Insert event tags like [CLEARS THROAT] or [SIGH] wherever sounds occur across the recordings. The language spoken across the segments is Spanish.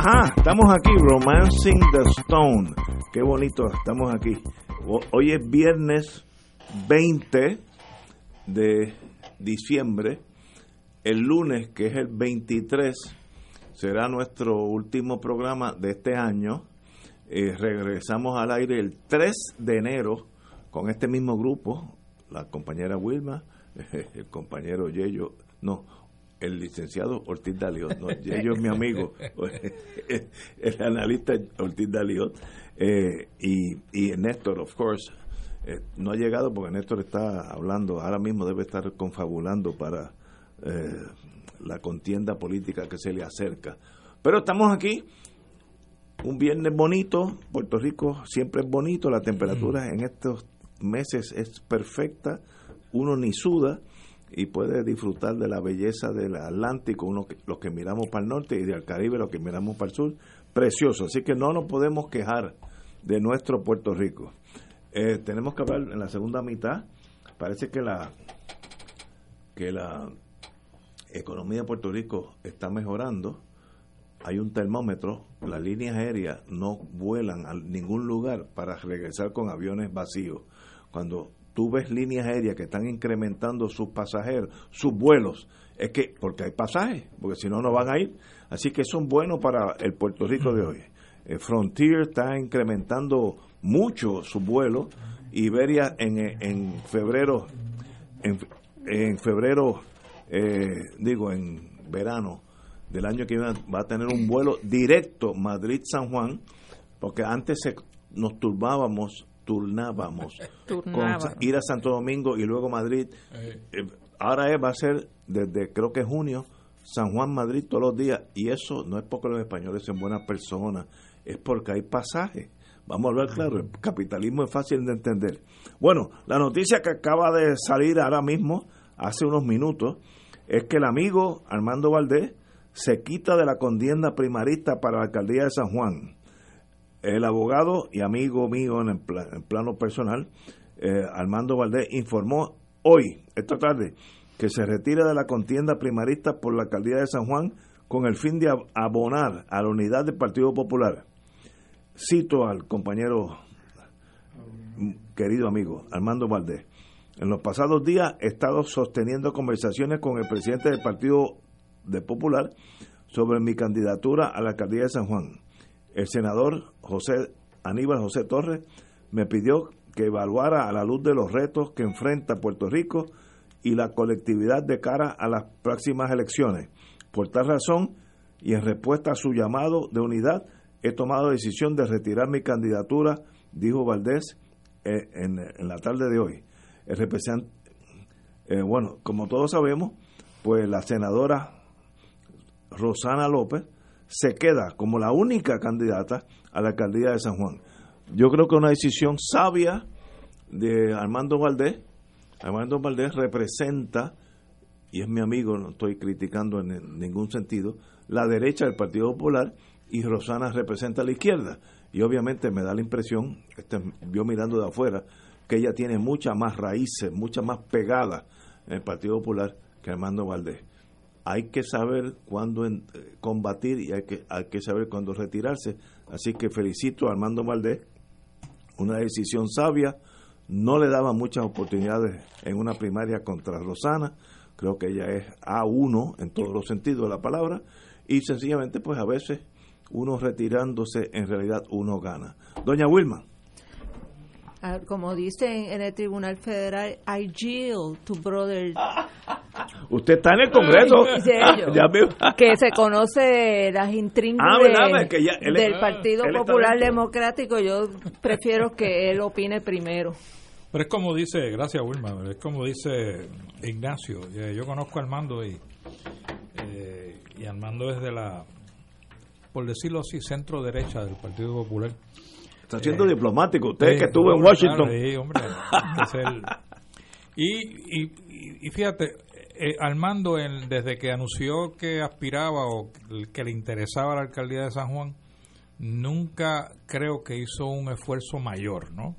Ajá, estamos aquí, Romancing the Stone. Qué bonito, estamos aquí. Hoy es viernes 20 de diciembre. El lunes, que es el 23, será nuestro último programa de este año. Eh, regresamos al aire el 3 de enero con este mismo grupo, la compañera Wilma, [LAUGHS] el compañero Yello, no, el licenciado Ortiz Daliot, no, Yello es mi amigo, [LAUGHS] el analista Ortiz Daliot, eh, y, y Néstor, of course, eh, no ha llegado porque Néstor está hablando, ahora mismo debe estar confabulando para la contienda política que se le acerca. Pero estamos aquí, un viernes bonito, Puerto Rico siempre es bonito, la temperatura en estos meses es perfecta, uno ni suda y puede disfrutar de la belleza del Atlántico, uno los que miramos para el norte y del Caribe los que miramos para el sur, precioso, así que no nos podemos quejar de nuestro Puerto Rico. Eh, tenemos que hablar en la segunda mitad, parece que la que la economía de Puerto Rico está mejorando, hay un termómetro, las líneas aéreas no vuelan a ningún lugar para regresar con aviones vacíos. Cuando tú ves líneas aéreas que están incrementando sus pasajeros, sus vuelos, es que porque hay pasajes, porque si no no van a ir. Así que son buenos para el Puerto Rico de hoy. El Frontier está incrementando mucho sus vuelos. Iberia en, en febrero, en, en febrero, eh, digo, en verano del año que viene va a tener un vuelo directo Madrid-San Juan, porque antes se, nos turbábamos turnábamos [LAUGHS] con ir a Santo Domingo y luego Madrid. Eh, ahora es, va a ser desde creo que junio, San Juan, Madrid todos los días. Y eso no es porque los españoles sean buenas personas, es porque hay pasajes. Vamos a hablar claro, el capitalismo es fácil de entender. Bueno, la noticia que acaba de salir ahora mismo, hace unos minutos, es que el amigo Armando Valdés se quita de la contienda primarista para la alcaldía de San Juan el abogado y amigo mío en, el plano personal, eh, Armando Valdés, informó hoy, esta tarde, que se retira de la contienda primarista por la alcaldía de San Juan con el fin de abonar a la unidad del Partido Popular. Cito al compañero querido amigo Armando Valdés. En los pasados días he estado sosteniendo conversaciones con el presidente del Partido de Popular sobre mi candidatura a la alcaldía de San Juan el senador José Aníbal José Torres me pidió que evaluara a la luz de los retos que enfrenta Puerto Rico y la colectividad de cara a las próximas elecciones. Por tal razón, y en respuesta a su llamado de unidad, he tomado la decisión de retirar mi candidatura, dijo Valdés eh, en, la tarde de hoy. El representante, eh, bueno, como todos sabemos, pues la senadora Rosana López se queda como la única candidata a la alcaldía de San Juan. Yo creo que una decisión sabia de Armando Valdés. Armando Valdés representa, y es mi amigo, no estoy criticando en ningún sentido, la derecha del Partido Popular y Rosana representa a la izquierda. Y obviamente me da la impresión, este, yo mirando de afuera, que ella tiene muchas más raíces, muchas más pegadas en el Partido Popular que Armando Valdés hay que saber cuándo eh, combatir y hay que, hay que saber cuándo retirarse. Así que felicito a Armando Valdés, una decisión sabia, no le daba muchas oportunidades en una primaria contra Rosana, creo que ella es A1 en todos los sentidos de la palabra, y sencillamente pues a veces uno retirándose en realidad uno gana. Doña Wilma. Ah, como dicen en el Tribunal Federal, I yield to brother. [LAUGHS] Usted está en el Congreso. [LAUGHS] que se conoce las intríngulis ah, del Partido Popular Democrático. Yo prefiero que él opine primero. Pero es como dice, gracias Wilma, es como dice Ignacio, yo conozco a Armando y, eh, y Armando es de la, por decirlo así, centro derecha del Partido Popular. Está siendo eh, diplomático, usted que estuvo en Washington. sí, hombre, [LAUGHS] y, y, y, fíjate, eh, Armando, desde que anunció que aspiraba o que le interesaba la alcaldía de San Juan, nunca creo que hizo un esfuerzo mayor, ¿no?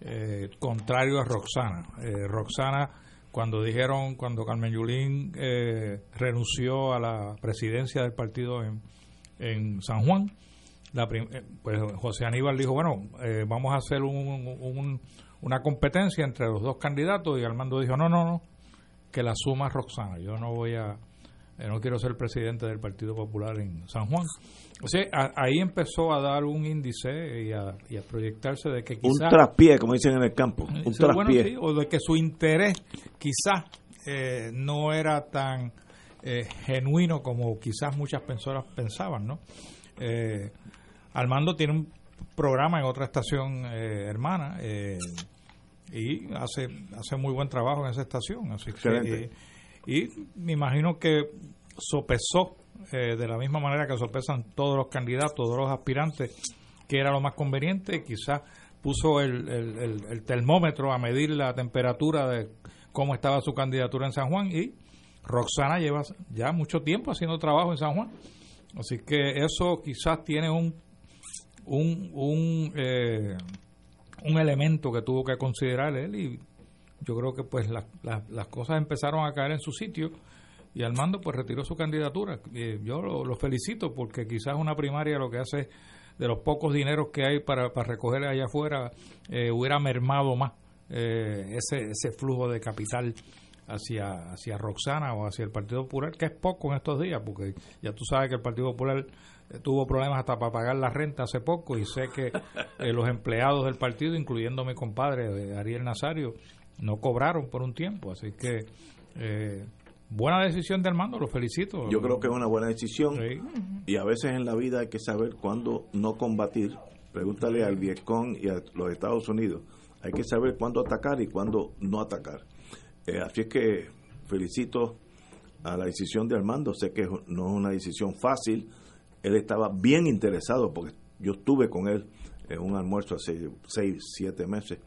Eh, contrario a Roxana. Eh, Roxana, cuando dijeron, cuando Carmen Yulín eh, renunció a la presidencia del partido en, en San Juan, la pues José Aníbal dijo, bueno, vamos a hacer un, una competencia entre los dos candidatos y Armando dijo, no, no, no, que la suma Roxana, yo no voy a, no quiero ser presidente del Partido Popular en San Juan. O sea, ahí empezó a dar un índice y a, proyectarse de que quizás... Un traspié, como dicen en el campo. Un traspié. o de que su interés quizás eh, no era tan eh, genuino como quizás muchas personas pensaban, ¿no? Eh, Armando tiene un programa en otra estación hermana y hace hace muy buen trabajo en esa estación. Así que, y me imagino que sopesó eh, de la misma manera que sopesan todos los candidatos, todos los aspirantes, que era lo más conveniente, quizás puso el, el, termómetro a medir la temperatura de cómo estaba su candidatura en San Juan y Roxana lleva ya mucho tiempo haciendo trabajo en San Juan. Así que eso quizás tiene un, un, un, eh, un elemento que tuvo que considerar él y yo creo que pues las cosas empezaron a caer en su sitio y Armando pues retiró su candidatura. yo lo, felicito porque quizás una primaria lo que hace de los pocos dineros que hay para, para recoger allá afuera eh, hubiera mermado más eh, ese, ese flujo de capital hacia, hacia Roxana o hacia el Partido Popular, que es poco en estos días, porque ya tú sabes que el Partido Popular tuvo problemas hasta para pagar la renta hace poco y sé que [LAUGHS] los empleados del partido, incluyendo mi compadre Ariel Nazario, no cobraron por un tiempo, así que eh, Buena decisión de Armando, lo felicito. Yo creo que es una buena decisión y a veces en la vida hay que saber cuándo no combatir. Pregúntale al Vietcong y a los Estados Unidos. Hay que saber cuándo atacar y cuándo no atacar. Eh, así es que felicito a la decisión de Armando. Sé que no es una decisión fácil. Él estaba bien interesado porque yo estuve con él en un almuerzo hace seis, siete meses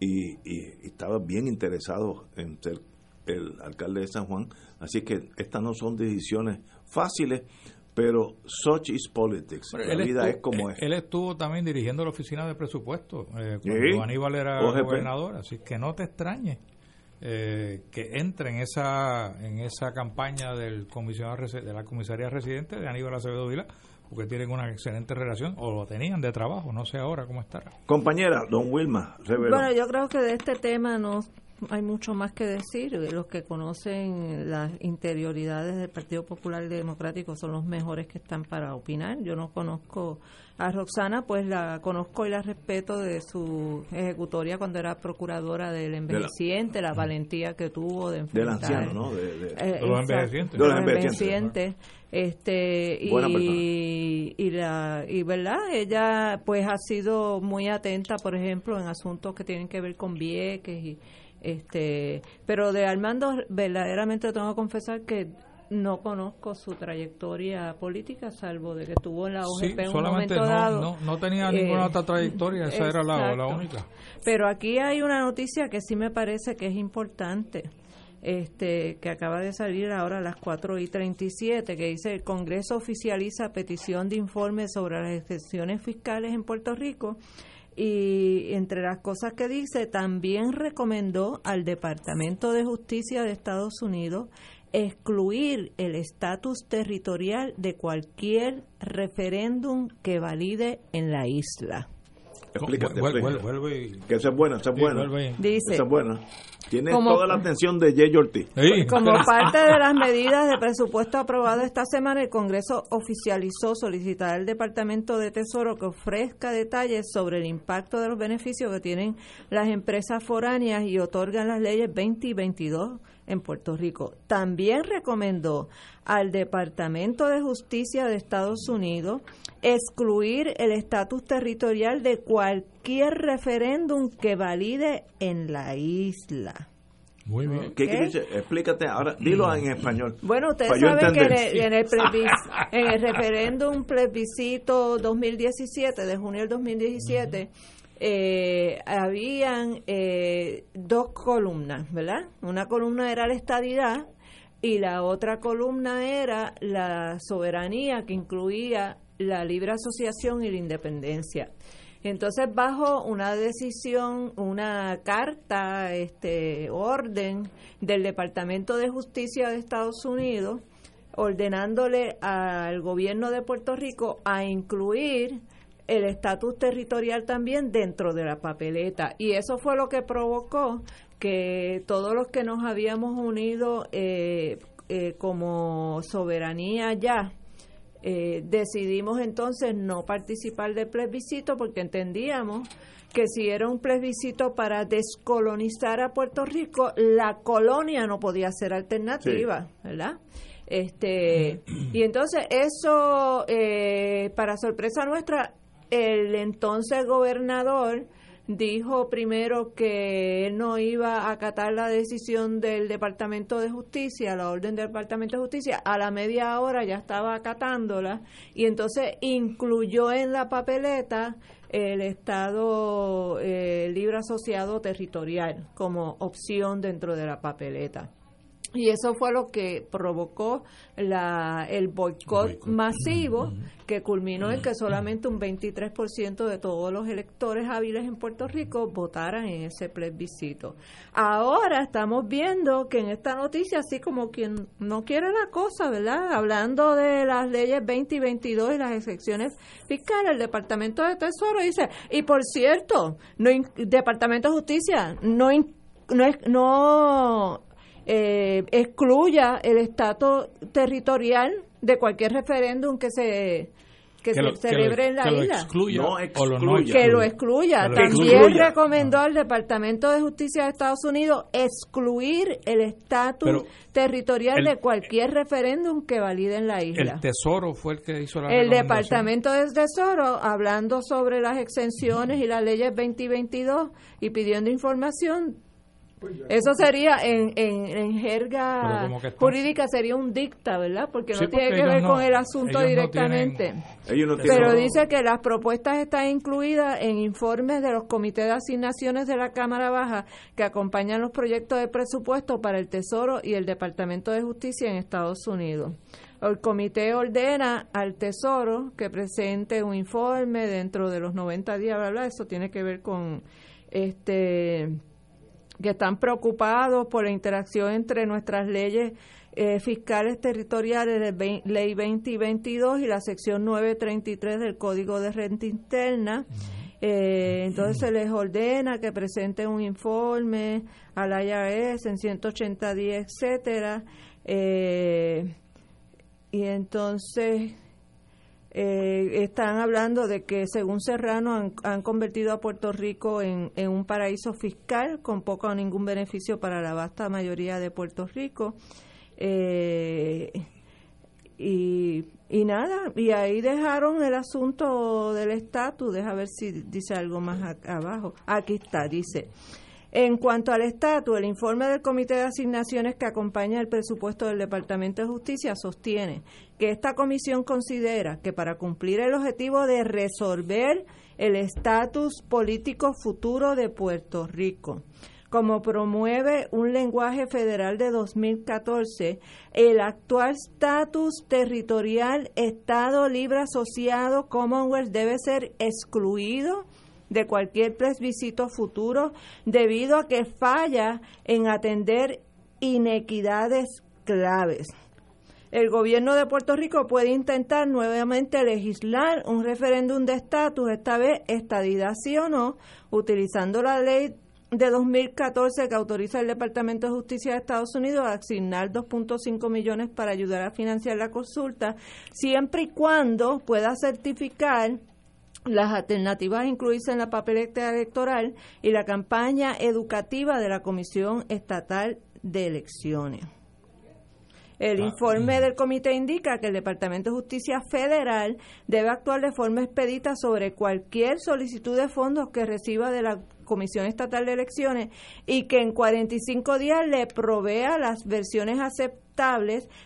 y, y estaba bien interesado en ser el alcalde de San Juan. Así que estas no son decisiones fáciles, pero such is politics. la vida es como es. Él estuvo también dirigiendo la oficina de presupuesto eh, cuando Aníbal era gobernador, así que no te extrañe eh, que entre en esa en esa campaña del comisionado de la comisaría residente de Aníbal Acevedo Vila porque tienen una excelente relación, o lo tenían de trabajo, no sé ahora cómo estará. Compañera, don Wilma, Bueno, yo creo que de este tema no hay mucho más que decir. Los que conocen las interioridades del Partido Popular Democrático son los mejores que están para opinar. Yo no conozco a Roxana, pues la conozco y la respeto de su ejecutoria cuando era procuradora del envejeciente, la, valentía que tuvo de enfrentar. Del anciano, ¿no? De, eh, los envejecientes. los envejecientes. Este, y, y, la, y verdad, ella pues ha sido muy atenta, por ejemplo, en asuntos que tienen que ver con Vieques y este, pero de Armando verdaderamente tengo que confesar que no conozco su trayectoria política, salvo de que estuvo en la OGP en un momento no, dado. No, tenía ninguna otra trayectoria, esa era la, la, única. Pero aquí hay una noticia que sí me parece que es importante, este que acaba de salir ahora a las 4 y 37, que dice el Congreso oficializa petición de informe sobre las excepciones fiscales en Puerto Rico y entre las cosas que dice, también recomendó al Departamento de Justicia de Estados Unidos excluir el estatus territorial de cualquier referéndum que valide en la isla. Explícate, Que esa es buena, esa es buena. Dice, esa es buena. Tiene toda la atención de Jay Ortiz. [LAUGHS] Como parte de las medidas de presupuesto aprobado esta semana, el Congreso oficializó solicitar al Departamento de Tesoro que ofrezca detalles sobre el impacto de los beneficios que tienen las empresas foráneas y otorgan las leyes 20 y 22 en Puerto Rico. También recomendó al Departamento de Justicia de Estados Unidos excluir el estatus territorial de cualquier referéndum que valide en la isla. Muy bien. ¿Qué, quiere decir? Explícate ahora, dilo en español. Bueno, ustedes saben que en el, en el [LAUGHS] plebis- en el referéndum plebiscito 2017, de junio del 2017, eh, habían eh, dos columnas, ¿verdad? Una columna era la estadidad y la otra columna era la soberanía que incluía la libre asociación y la independencia. Entonces, bajo una decisión, una carta, este orden del Departamento de Justicia de Estados Unidos, ordenándole al gobierno de Puerto Rico a incluir el estatus territorial también dentro de la papeleta. Y eso fue lo que provocó que todos los que nos habíamos unido eh, eh, como soberanía ya, eh, decidimos entonces no participar del plebiscito porque entendíamos que si era un plebiscito para descolonizar a Puerto Rico, la colonia no podía ser alternativa, ¿verdad? Este, y entonces eso, eh, para sorpresa nuestra, el entonces gobernador dijo primero que él no iba a acatar la decisión del Departamento de Justicia, la orden del Departamento de Justicia, a la media hora ya estaba acatándola y entonces incluyó en la papeleta el Estado eh, Libre Asociado Territorial como opción dentro de la papeleta. Y eso fue lo que provocó la, el boicot masivo que culminó en que solamente un 23% de todos los electores hábiles en Puerto Rico votaran en ese plebiscito. Ahora estamos viendo que en esta noticia, así como quien no quiere la cosa, ¿verdad? Hablando de las leyes 20 y 22 y las excepciones fiscales, el Departamento de Tesoro dice, y por cierto, no Departamento de Justicia no no, es- no eh, excluya el estatus territorial de cualquier referéndum que se que, se lo- celebre lo- en la que lo isla. excluya No excluya. que lo excluya. excluya. Que lo También excluya. recomendó al Departamento de Justicia de Estados Unidos excluir el estatus territorial el- de cualquier referéndum que valide en la isla. El Tesoro fue el que hizo la El. Departamento del Tesoro, hablando sobre las exenciones y las leyes 20 y 22 y pidiendo información, eso sería en, en, jerga jurídica, sería un dicta, ¿verdad? Porque Sí, no tiene porque que ver no- con el asunto ellos no directamente. tienen- Ellos no tienen- Pero dice que las propuestas están incluidas en informes de los comités de asignaciones de la Cámara Baja que acompañan los proyectos de presupuesto para el Tesoro y el Departamento de Justicia en Estados Unidos. El comité ordena al Tesoro que presente un informe dentro de los 90 días, bla, bla, eso tiene que ver con este que están preocupados por la interacción entre nuestras leyes eh, fiscales territoriales, de Ley 20 y 22 y la sección 933 del Código de Renta Interna. Eh, entonces se les ordena que presenten un informe al IRS en 180 días, etcétera. Eh, y entonces eh, están hablando de que según Serrano han, convertido a Puerto Rico en, un paraíso fiscal con poco o ningún beneficio para la vasta mayoría de Puerto Rico. Eh, y, y nada, y ahí dejaron el asunto del estatus, deja ver si dice algo más acá abajo. Aquí está, dice. En cuanto al estatus, el informe del Comité de Asignaciones que acompaña el presupuesto del Departamento de Justicia sostiene que esta comisión considera que para cumplir el objetivo de resolver el estatus político futuro de Puerto Rico, como promueve un lenguaje federal de 2014, el actual estatus territorial Estado Libre Asociado Commonwealth debe ser excluido de cualquier plebiscito futuro debido a que falla en atender inequidades claves. El gobierno de Puerto Rico puede intentar nuevamente legislar un referéndum de estatus, esta vez estadidad sí o no, utilizando la ley de 2014 que autoriza el Departamento de Justicia de Estados Unidos a asignar 2.5 millones para ayudar a financiar la consulta, siempre y cuando pueda certificar las alternativas incluirse en la papeleta electoral y la campaña educativa de la Comisión Estatal de Elecciones. El informe del comité indica que el Departamento de Justicia Federal debe actuar de forma expedita sobre cualquier solicitud de fondos que reciba de la Comisión Estatal de Elecciones y que en 45 días le provea las versiones aceptables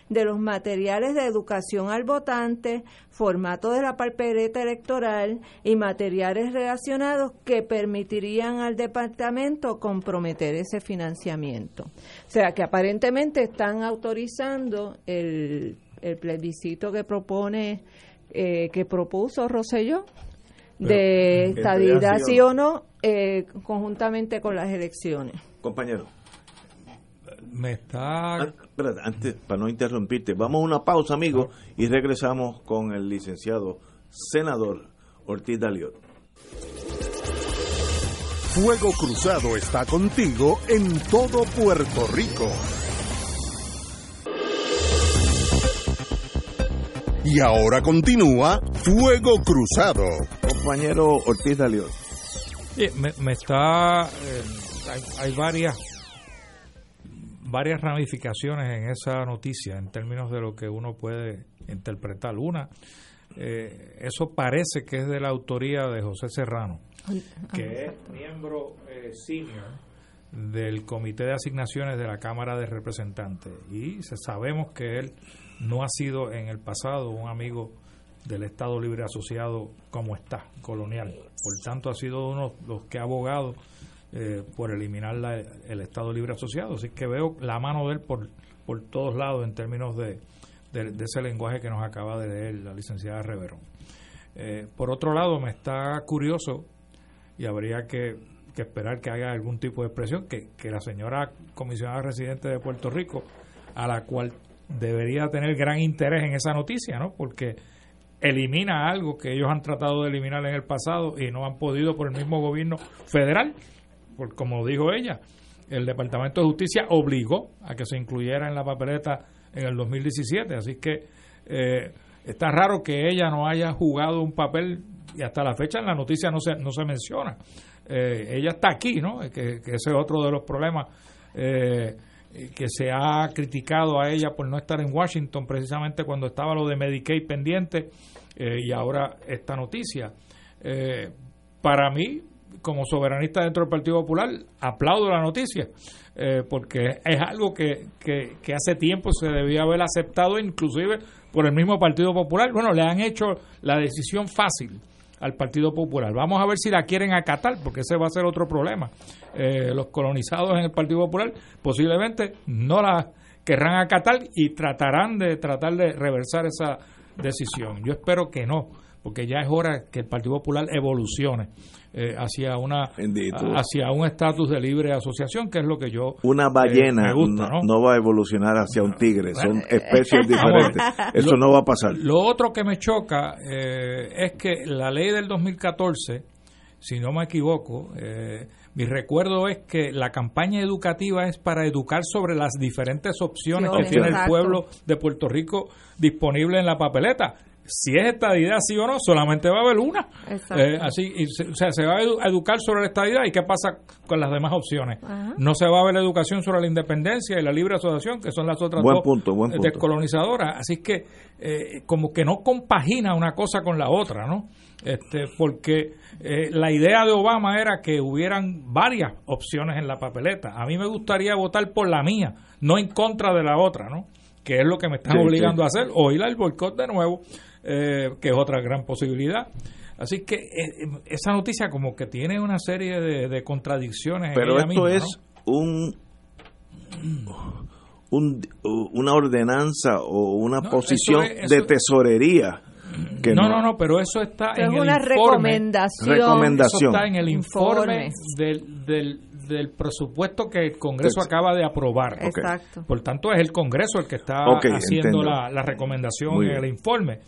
de los materiales de educación al votante, formato de la papeleta electoral y materiales relacionados que permitirían al departamento comprometer ese financiamiento. O sea que aparentemente están autorizando el, plebiscito que propone eh, que propuso Rosselló de estabilidad sí o no eh, conjuntamente con las elecciones. Compañero. Me está... Ah, antes, para no interrumpirte, vamos a una pausa, amigo, y regresamos con el licenciado senador Ortiz Daliot. Fuego Cruzado está contigo en todo Puerto Rico. Y ahora continúa Fuego Cruzado. Compañero Ortiz Daliot. me, está. Eh, hay, varias varias ramificaciones en esa noticia en términos de lo que uno puede interpretar. Una, eh, eso parece que es de la autoría de José Serrano, que es miembro eh, senior del Comité de Asignaciones de la Cámara de Representantes. Y sabemos que él no ha sido en el pasado un amigo del Estado Libre Asociado como está, colonial. Por tanto, ha sido uno de los que ha abogado eh, por eliminar el Estado Libre Asociado. Así que veo la mano de él por, por todos lados en términos de, ese lenguaje que nos acaba de leer la licenciada Reverón. Eh, por otro lado, me está curioso y habría que, esperar que haya algún tipo de expresión que, que la señora comisionada residente de Puerto Rico, a la cual debería tener gran interés en esa noticia, ¿no? Porque elimina algo que ellos han tratado de eliminar en el pasado y no han podido por el mismo gobierno federal, por, como dijo ella, el Departamento de Justicia obligó a que se incluyera en la papeleta en el 2017, así que eh, está raro que ella no haya jugado un papel y hasta la fecha en la noticia no se, no se menciona. Eh, ella está aquí, ¿no? Que, ese es otro de los problemas. Eh, que se ha criticado a ella por no estar en Washington precisamente cuando estaba lo de Medicaid pendiente eh, y ahora esta noticia. Eh, para mí, como soberanista dentro del Partido Popular, aplaudo la noticia, porque es algo que, que, que, hace tiempo se debía haber aceptado, inclusive por el mismo Partido Popular. Bueno, le han hecho la decisión fácil al Partido Popular. Vamos a ver si la quieren acatar, porque ese va a ser otro problema. Eh, los colonizados en el Partido Popular posiblemente no la querrán acatar y tratarán de tratar de reversar esa decisión. Yo espero que no, porque ya es hora que el Partido Popular evolucione eh, hacia una hacia un estatus de libre asociación, que es lo que yo una ballena eh, ¿no? ¿no? va a evolucionar hacia un tigre, son especies [LAUGHS] diferentes. Eso no va a pasar. Lo otro que me choca eh, es que la ley del 2014, si no me equivoco, mi recuerdo es que la campaña educativa es para educar sobre las diferentes opciones que tiene el pueblo de Puerto Rico disponible en la papeleta si es estadidad sí o no, solamente va a haber una. Eh, así, o sea, se va a educar sobre la estadidad y qué pasa con las demás opciones. No se va a ver educación sobre la independencia y la libre asociación, que son las otras dos descolonizadoras. Así que eh, como que no compagina una cosa con la otra, ¿no? Este, porque eh, la idea de Obama era que hubieran varias opciones en la papeleta. A mí me gustaría votar por la mía, no en contra de la otra, ¿no? Que es lo que me están obligando a hacer, o ir al boicot de nuevo eh, que es otra gran posibilidad. Así que eh, esa noticia como que tiene una serie de, contradicciones. Pero esto es un, un, una ordenanza o una posición de tesorería. Que no, no, no, pero eso está en el una recomendación. recomendación. Eso está en el informe, del, del, del, presupuesto que el Congreso acaba de aprobar. Exacto. Por tanto, es el Congreso el que está haciendo la, la, recomendación en el informe.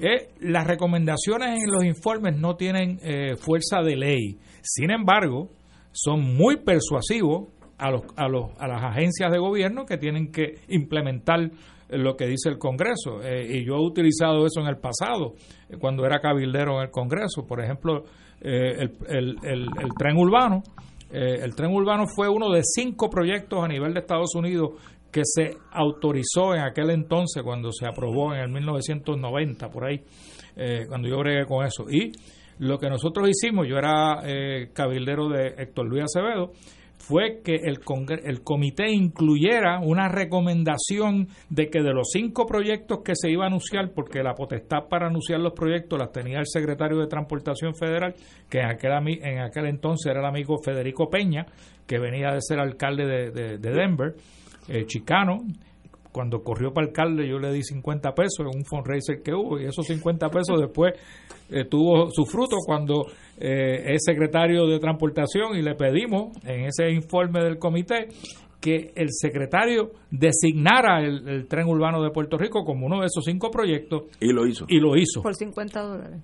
Eh, las recomendaciones en los informes no tienen eh, fuerza de ley. Sin embargo, son muy persuasivos a, los, a, los, a las agencias de gobierno que tienen que implementar lo que dice el Congreso. Eh, y yo he utilizado eso en el pasado, cuando era cabildero en el Congreso. Por ejemplo, el, el, el, tren urbano Eh, el tren urbano fue uno de cinco proyectos a nivel de Estados Unidos que se autorizó en aquel entonces cuando se aprobó en el 1990 por ahí eh, cuando yo bregué con eso y lo que nosotros hicimos yo era eh, cabildero de Héctor Luis Acevedo fue que el, el comité incluyera una recomendación de que de los cinco proyectos que se iba a anunciar, porque la potestad para anunciar los proyectos las tenía el secretario de Transportación Federal, que en aquel, en aquel entonces era el amigo Federico Peña, que venía de ser alcalde de, Denver, eh, chicano, cuando corrió para alcalde yo le di 50 pesos en un fundraiser que hubo y esos 50 pesos después eh, tuvo su fruto cuando eh, es secretario de transportación y le pedimos en ese informe del comité que el secretario designara el, tren urbano de Puerto Rico como uno de esos cinco proyectos. Y lo hizo. Y lo hizo. Por 50 dólares.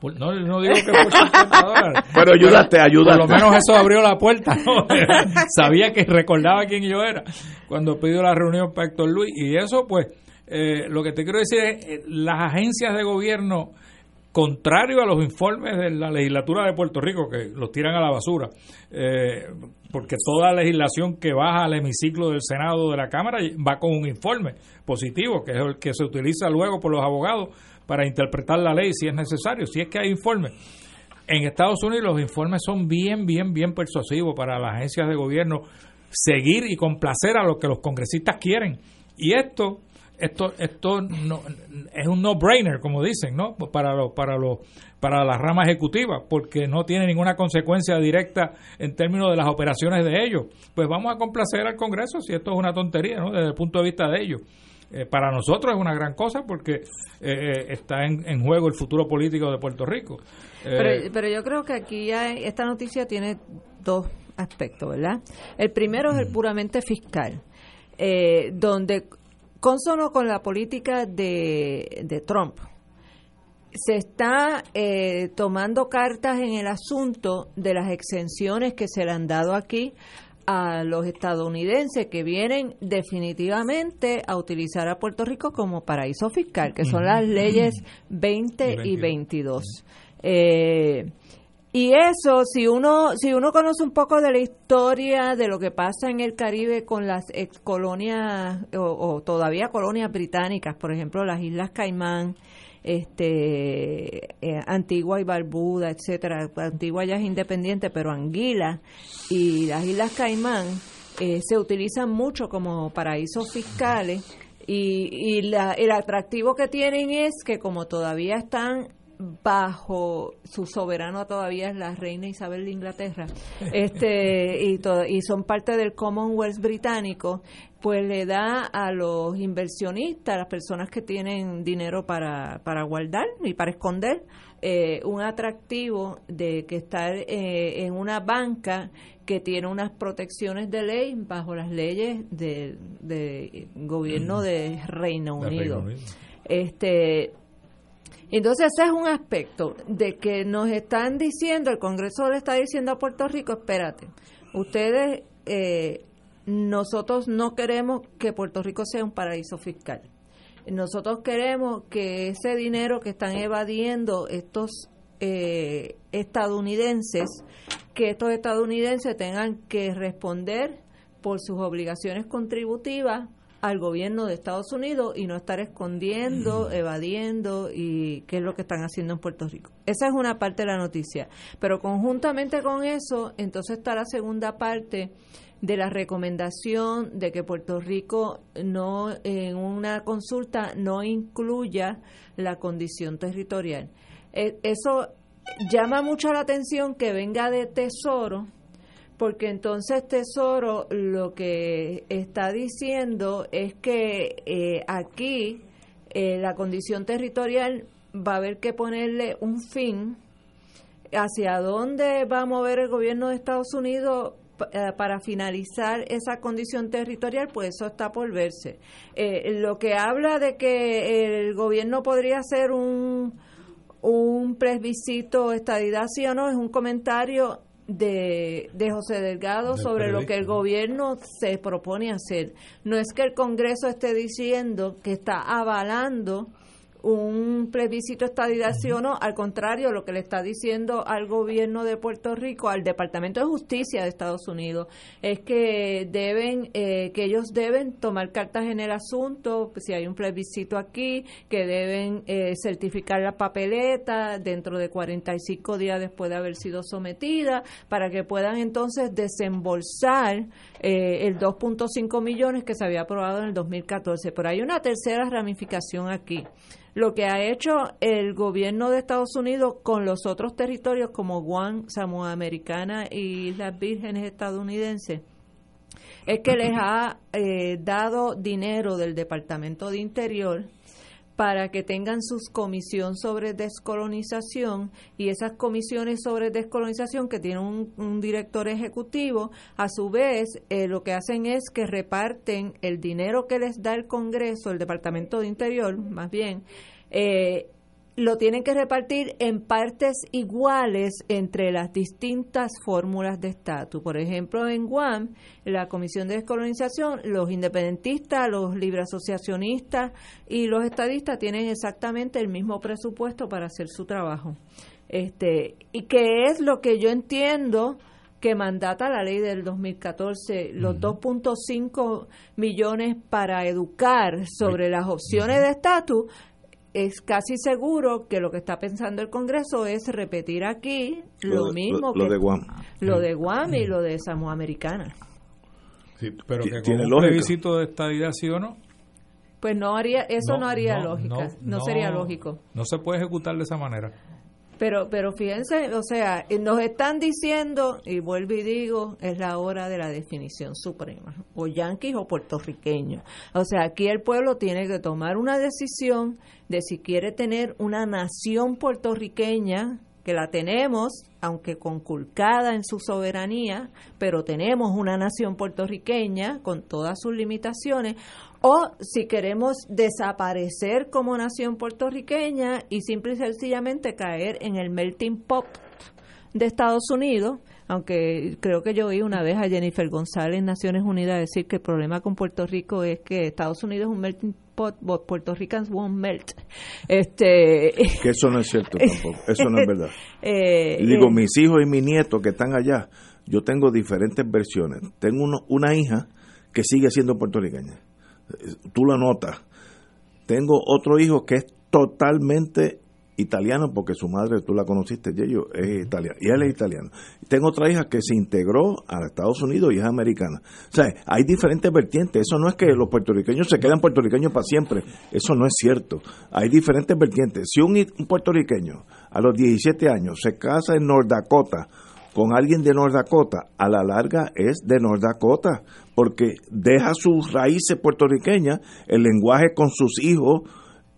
no, no digo que por 50 dólares. [LAUGHS] Pero ayudaste, ayudaste. Por lo menos eso abrió la puerta. [LAUGHS] Sabía que recordaba quién yo era cuando pidió la reunión para Héctor Luis. Y eso, pues, eh, lo que te quiero decir es, eh, las agencias de gobierno contrario a los informes de la legislatura de Puerto Rico, que los tiran a la basura, eh, porque toda legislación que baja al hemiciclo del Senado de la Cámara va con un informe positivo, que es el que se utiliza luego por los abogados para interpretar la ley si es necesario, si es que hay informes. En Estados Unidos los informes son bien, bien, bien persuasivos para las agencias de gobierno seguir y complacer a lo que los congresistas quieren. Y esto esto esto no, es un no-brainer, como dicen, ¿no? Para los para los para la rama ejecutiva, porque no tiene ninguna consecuencia directa en términos de las operaciones de ellos. Pues vamos a complacer al Congreso si esto es una tontería, ¿no? Desde el punto de vista de ellos. Eh, para nosotros es una gran cosa porque eh, eh, está en, en, juego el futuro político de Puerto Rico. Pero, pero, yo creo que aquí hay, esta noticia tiene dos aspectos, ¿verdad? El primero es el puramente fiscal, donde consono con la política de, Trump. Se está eh, tomando cartas en el asunto de las exenciones que se le han dado aquí a los estadounidenses que vienen definitivamente a utilizar a Puerto Rico como paraíso fiscal, que son las leyes 20 y 22. Eh, y eso, si uno, si uno conoce un poco de la historia de lo que pasa en el Caribe con las ex colonias o, todavía colonias británicas, por ejemplo, las Islas Caimán, este, eh, Antigua y Barbuda, etcétera. Antigua ya es independiente, pero Anguila y las Islas Caimán eh, se utilizan mucho como paraísos fiscales. Y, y la, el atractivo que tienen es que como todavía están bajo su soberano todavía es la reina Isabel de Inglaterra [LAUGHS] este y, y son parte del Commonwealth británico pues le da a los inversionistas a las personas que tienen dinero para, para guardar y para esconder eh, un atractivo de que estar eh, en una banca que tiene unas protecciones de ley bajo las leyes del de gobierno de Reino Unido. Reino Unido. Este entonces ese es un aspecto de que nos están diciendo, el Congreso le está diciendo a Puerto Rico, espérate, ustedes, eh, nosotros no queremos que Puerto Rico sea un paraíso fiscal. Nosotros queremos que ese dinero que están evadiendo estos eh, estadounidenses, que estos estadounidenses tengan que responder por sus obligaciones contributivas al gobierno de Estados Unidos y no estar escondiendo, mm. evadiendo y qué es lo que están haciendo en Puerto Rico. Esa es una parte de la noticia. Pero conjuntamente con eso, entonces está la segunda parte de la recomendación de que Puerto Rico no en una consulta no incluya la condición territorial. E, eso llama mucho la atención que venga de Tesoro porque entonces Tesoro lo que está diciendo es que eh, aquí eh, la condición territorial va a haber que ponerle un fin hacia dónde va a mover el gobierno de Estados Unidos eh, para finalizar esa condición territorial, pues eso está por verse. lo que habla de que el gobierno podría ser un, un plebiscito estadidad sí o no es un comentario de, de José Delgado sobre lo que el gobierno se propone hacer. No es que el Congreso esté diciendo que está avalando un plebiscito estadidad sí o no, al contrario, lo que le está diciendo al gobierno de Puerto Rico, al Departamento de Justicia de Estados Unidos, es que deben, eh, que ellos deben tomar cartas en el asunto, si hay un plebiscito aquí, que deben eh, certificar la papeleta dentro de 45 días después de haber sido sometida, para que puedan entonces desembolsar eh, el 2.5 millones que se había aprobado en el 2014. Pero hay una tercera ramificación aquí lo que ha hecho el gobierno de Estados Unidos con los otros territorios como Guam, Samoa Americana y las Vírgenes estadounidenses es que les ha eh, dado dinero del Departamento de Interior para que tengan sus comisión sobre descolonización y esas comisiones sobre descolonización que tienen un, director ejecutivo, a su vez eh, lo que hacen es que reparten el dinero que les da el Congreso, el Departamento de Interior, más bien, eh, lo tienen que repartir en partes iguales entre las distintas fórmulas de estatus. Por ejemplo, en Guam, la Comisión de Descolonización, los independentistas, los libre asociacionistas y los estadistas tienen exactamente el mismo presupuesto para hacer su trabajo. Este, y que es lo que yo entiendo que mandata la ley del 2014, los 2.5 millones para educar sobre las opciones de estatus, es casi seguro que lo que está pensando el Congreso es repetir aquí lo, mismo lo, que de Guam. lo de Guam y lo de Samoa Americana. Sí, pero que ¿Tiene con un plebiscito de estadidad sí o no? Pues no haría, eso no, haría lógica, no, sería lógico. No se puede ejecutar de esa manera. Pero, pero fíjense, o sea, nos están diciendo, y vuelvo y digo, es la hora de la definición suprema, o yanquis o puertorriqueños. O sea, aquí el pueblo tiene que tomar una decisión de si quiere tener una nación puertorriqueña, que la tenemos, aunque conculcada en su soberanía, pero tenemos una nación puertorriqueña con todas sus limitaciones, o si queremos desaparecer como nación puertorriqueña y simple y sencillamente caer en el melting pot de Estados Unidos, aunque creo que yo oí una vez a Jennifer González en Naciones Unidas decir que el problema con Puerto Rico es que Estados Unidos es un melting pot, but Puerto Ricans won't melt. Este, que eso no es cierto tampoco, eso no es verdad. [LAUGHS] Eh, y digo, eh, mis hijos y mis nietos que están allá, yo tengo diferentes versiones. Tengo uno, una hija que sigue siendo puertorriqueña tú lo notas. Tengo otro hijo que es totalmente italiano porque su madre, tú la conociste, es italiano, y él es italiano. Tengo otra hija que se integró a Estados Unidos y es americana. O sea, hay diferentes vertientes. Eso no es que los puertorriqueños se quedan puertorriqueños para siempre. Eso no es cierto. Hay diferentes vertientes. Si un, un puertorriqueño a los 17 años se casa en North Dakota con alguien de North Dakota, a la larga es de North Dakota, porque deja sus raíces puertorriqueñas, el lenguaje con sus hijos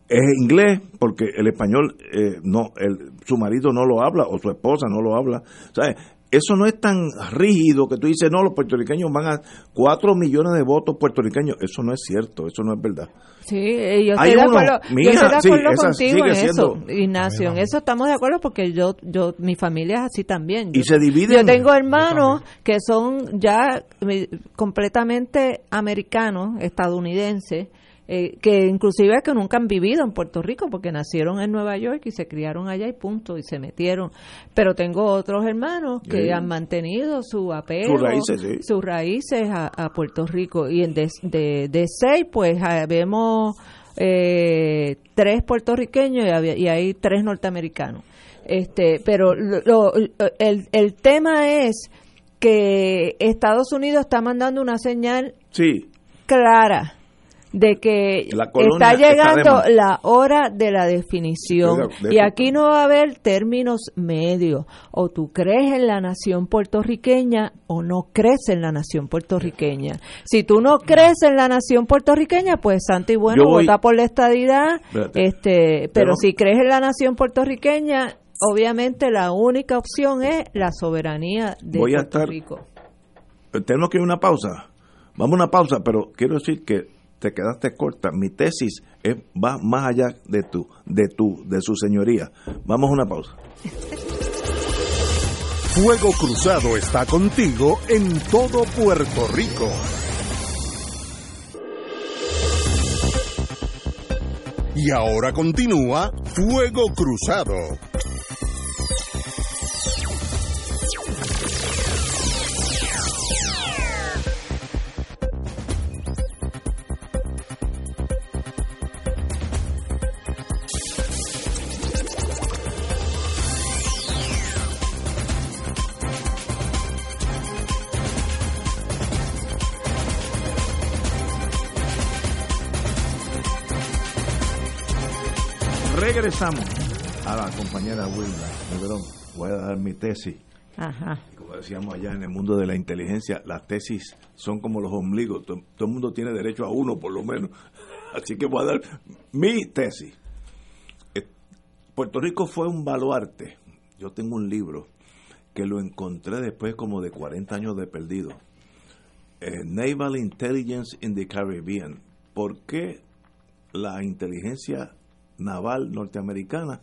es inglés, porque el español eh, no, el, su marido no lo habla o su esposa no lo habla. ¿sabes? Eso no es tan rígido que tú dices, no, los puertorriqueños van a cuatro millones de votos puertorriqueños. Eso no es cierto, eso no es verdad. Sí, eh, yo estoy de acuerdo, yo estoy de acuerdo contigo en eso, Ignacio. En eso estamos de acuerdo porque yo, yo, mi familia es así también. y se dividen. Yo tengo hermanos que son ya eh, completamente americanos, estadounidenses eh, que inclusive que nunca han vivido en Puerto Rico porque nacieron en Nueva York y se criaron allá y punto y se metieron. Pero tengo otros hermanos que han mantenido su apego sus raíces, a, Puerto Rico. Y en de, de, seis pues ah, vemos eh, tres puertorriqueños y, hay tres norteamericanos. Este pero el, el tema es que Estados Unidos está mandando una señal sí. clara de que está llegando la hora de la definición. Y aquí no va a haber términos medios. O tú crees en la nación puertorriqueña o no crees en la nación puertorriqueña. Si tú no crees en la nación puertorriqueña pues santo y bueno vota por la estadidad. Este pero si crees en la nación puertorriqueña obviamente la única opción es la soberanía de Puerto Rico. Tenemos que ir a una pausa. Vamos a una pausa pero quiero decir que te quedaste corta. Mi tesis es, va más allá de tu, de tu, de su señoría. Vamos a una pausa. Fuego Cruzado está contigo en todo Puerto Rico. Y ahora continúa Fuego Cruzado. Regresamos a la compañera Wilma. Voy a dar mi tesis. Ajá. Como decíamos allá en el mundo de la inteligencia, las tesis son como los ombligos. Todo, todo el mundo tiene derecho a uno, por lo menos. [LAUGHS] Así que voy a dar mi tesis. Eh, Puerto Rico fue un baluarte. Yo tengo un libro que lo encontré después como de 40 años de perdido. Eh, Naval Intelligence in the Caribbean. ¿Por qué la inteligencia naval norteamericana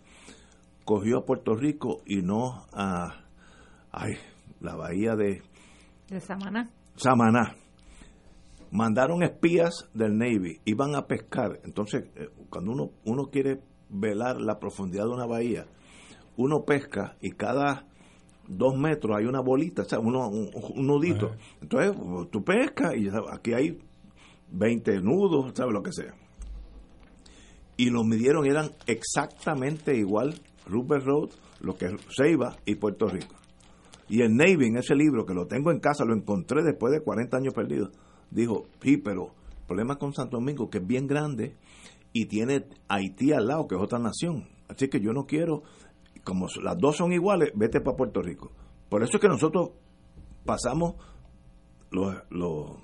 cogió a Puerto Rico y no a ay, la bahía de De Samaná. Samaná. Mandaron espías del Navy, iban a pescar. Entonces, eh, cuando uno, uno quiere velar la profundidad de una bahía, uno pesca y cada dos metros hay una bolita, o sea, uno, un, un nudito. Ajá. Entonces, tú pescas y aquí hay 20 nudos, ¿sabes lo que sea? Y los midieron, eran exactamente igual Rupert Road, lo que es Ceiba y Puerto Rico. Y el Navy, en ese libro, que lo tengo en casa, lo encontré después de 40 años perdidos, dijo, sí, pero el problema con Santo Domingo, que es bien grande, y tiene Haití al lado, que es otra nación. Así que yo no quiero, como las dos son iguales, vete para Puerto Rico. Por eso es que nosotros pasamos los, los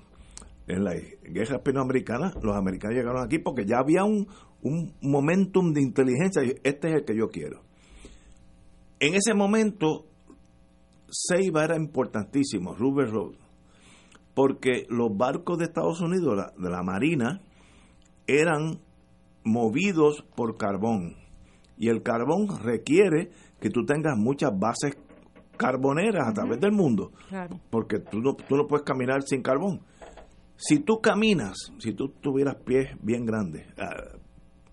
en la guerra hispanoamericana, los americanos llegaron aquí porque ya había un, un momentum de inteligencia, este es el que yo quiero. En ese momento, Ceiba era importantísimo, Rubber Road, porque los barcos de Estados Unidos, la- de la Marina, eran movidos por carbón. Y el carbón requiere que tú tengas muchas bases carboneras a través del mundo, Claro. porque tú no, tú no puedes caminar sin carbón. Si tú caminas, si tú tuvieras pies bien grandes, ah,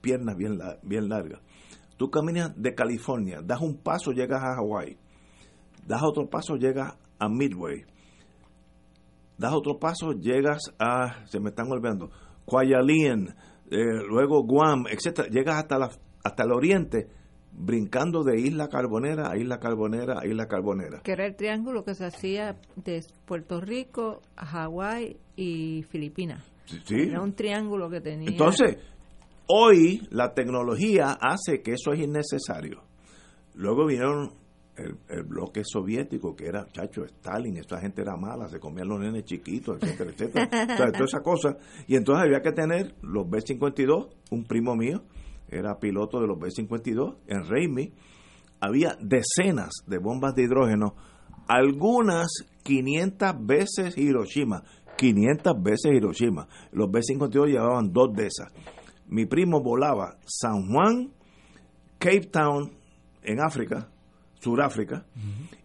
piernas bien, bien largas, tú caminas de California, das un paso, llegas a Hawái, das otro paso, llegas a Midway, das otro paso, llegas a, se me están olvidando, Kwajalein, eh, luego Guam, etcétera, llegas hasta la, hasta el oriente, brincando de isla carbonera a isla carbonera a isla carbonera. Que era el triángulo que se hacía de Puerto Rico a Hawái y Filipinas. Sí. Era un triángulo que tenía. Entonces, hoy la tecnología hace que eso es innecesario. Luego vinieron el, el bloque soviético, que era, chacho, Stalin, esa gente era mala, se comían los nenes chiquitos, etcétera, etcétera. [LAUGHS] O sea, toda esa cosa. Y entonces había que tener los B-52, un primo mío, era piloto de los B-52, en Raimi, había decenas de bombas de hidrógeno, algunas 500 veces Hiroshima, 500 veces Hiroshima. Los B-52 llevaban dos de esas. Mi primo volaba San Juan, Cape Town, en África, Suráfrica,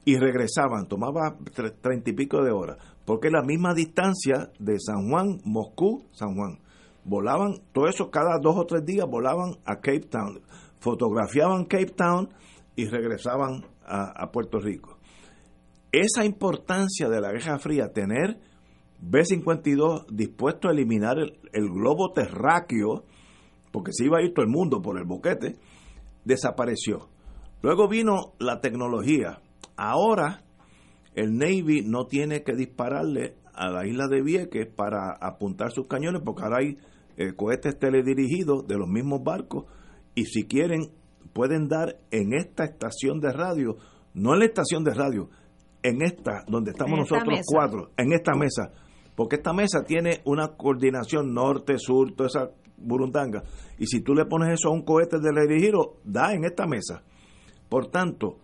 y regresaban, tomaba tre- treinta y pico de horas, porque es la misma distancia de San Juan, Moscú, San Juan. Volaban, todo eso cada dos o tres días volaban a Cape Town, fotografiaban Cape Town y regresaban a, Puerto Rico. Esa importancia de la Guerra Fría, tener B-52 dispuesto a eliminar el, el globo terráqueo, porque se iba a ir todo el mundo por el boquete, desapareció. Luego vino la tecnología. Ahora el Navy no tiene que dispararle a la isla de Vieques para apuntar sus cañones, porque ahora hay eh, cohetes teledirigidos de los mismos barcos y si quieren pueden dar en esta estación de radio, no en la estación de radio, en esta donde estamos En nosotros cuatro, en esta mesa, porque esta mesa tiene una coordinación norte, sur, toda esa burundanga, y si tú le pones eso a un cohete teledirigido, da en esta mesa. Por tanto,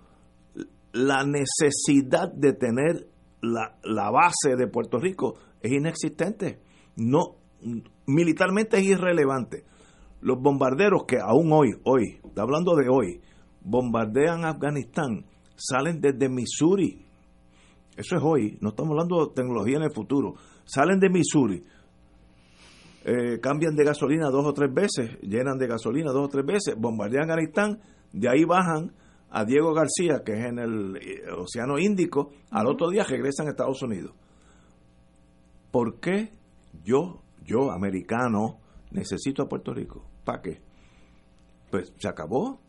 la necesidad de tener la, la base de Puerto Rico es inexistente. No, militarmente es irrelevante. Los bombarderos que aún hoy, hoy, está hablando de hoy, bombardean Afganistán, salen desde Missouri. Eso es hoy, no estamos hablando de tecnología en el futuro. Salen de Missouri. Eh, cambian de gasolina dos o tres veces, llenan de gasolina dos o tres veces, bombardean Afganistán, de ahí bajan a Diego García, que es en el eh, Océano Índico, al otro día regresan a Estados Unidos. ¿Por qué yo, yo americano, necesito a Puerto Rico? ¿Para qué? Pues se acabó.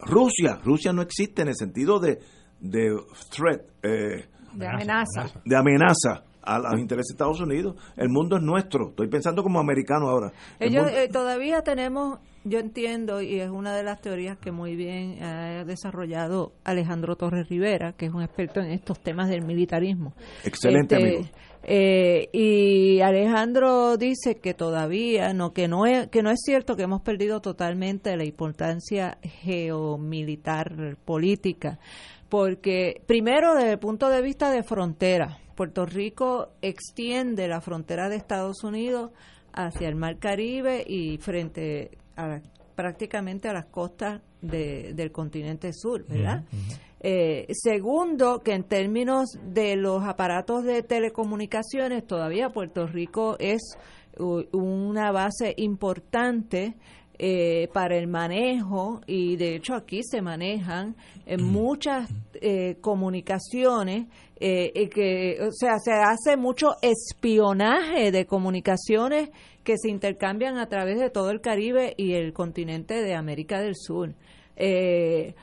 Rusia, Rusia no existe en el sentido de, de threat, eh, de amenaza. De amenaza a los intereses de Estados Unidos. El mundo es nuestro. Estoy pensando como americano ahora. Ellos eh, todavía tenemos, yo entiendo, y es una de las teorías que muy bien ha desarrollado Alejandro Torres Rivera, que es un experto en estos temas del militarismo. Excelente este, amigo. Eh, y Alejandro dice que todavía no que no es que no es cierto que hemos perdido totalmente la importancia geomilitar política porque primero desde el punto de vista de frontera Puerto Rico extiende la frontera de Estados Unidos hacia el Mar Caribe y frente a prácticamente a las costas del continente sur, ¿verdad? Eh, segundo, que en términos de los aparatos de telecomunicaciones, todavía Puerto Rico es una base importante eh, para el manejo y de hecho aquí se manejan eh, muchas eh, comunicaciones eh, que o sea se hace mucho espionaje de comunicaciones que se intercambian a través de todo el Caribe y el continente de América del Sur eh,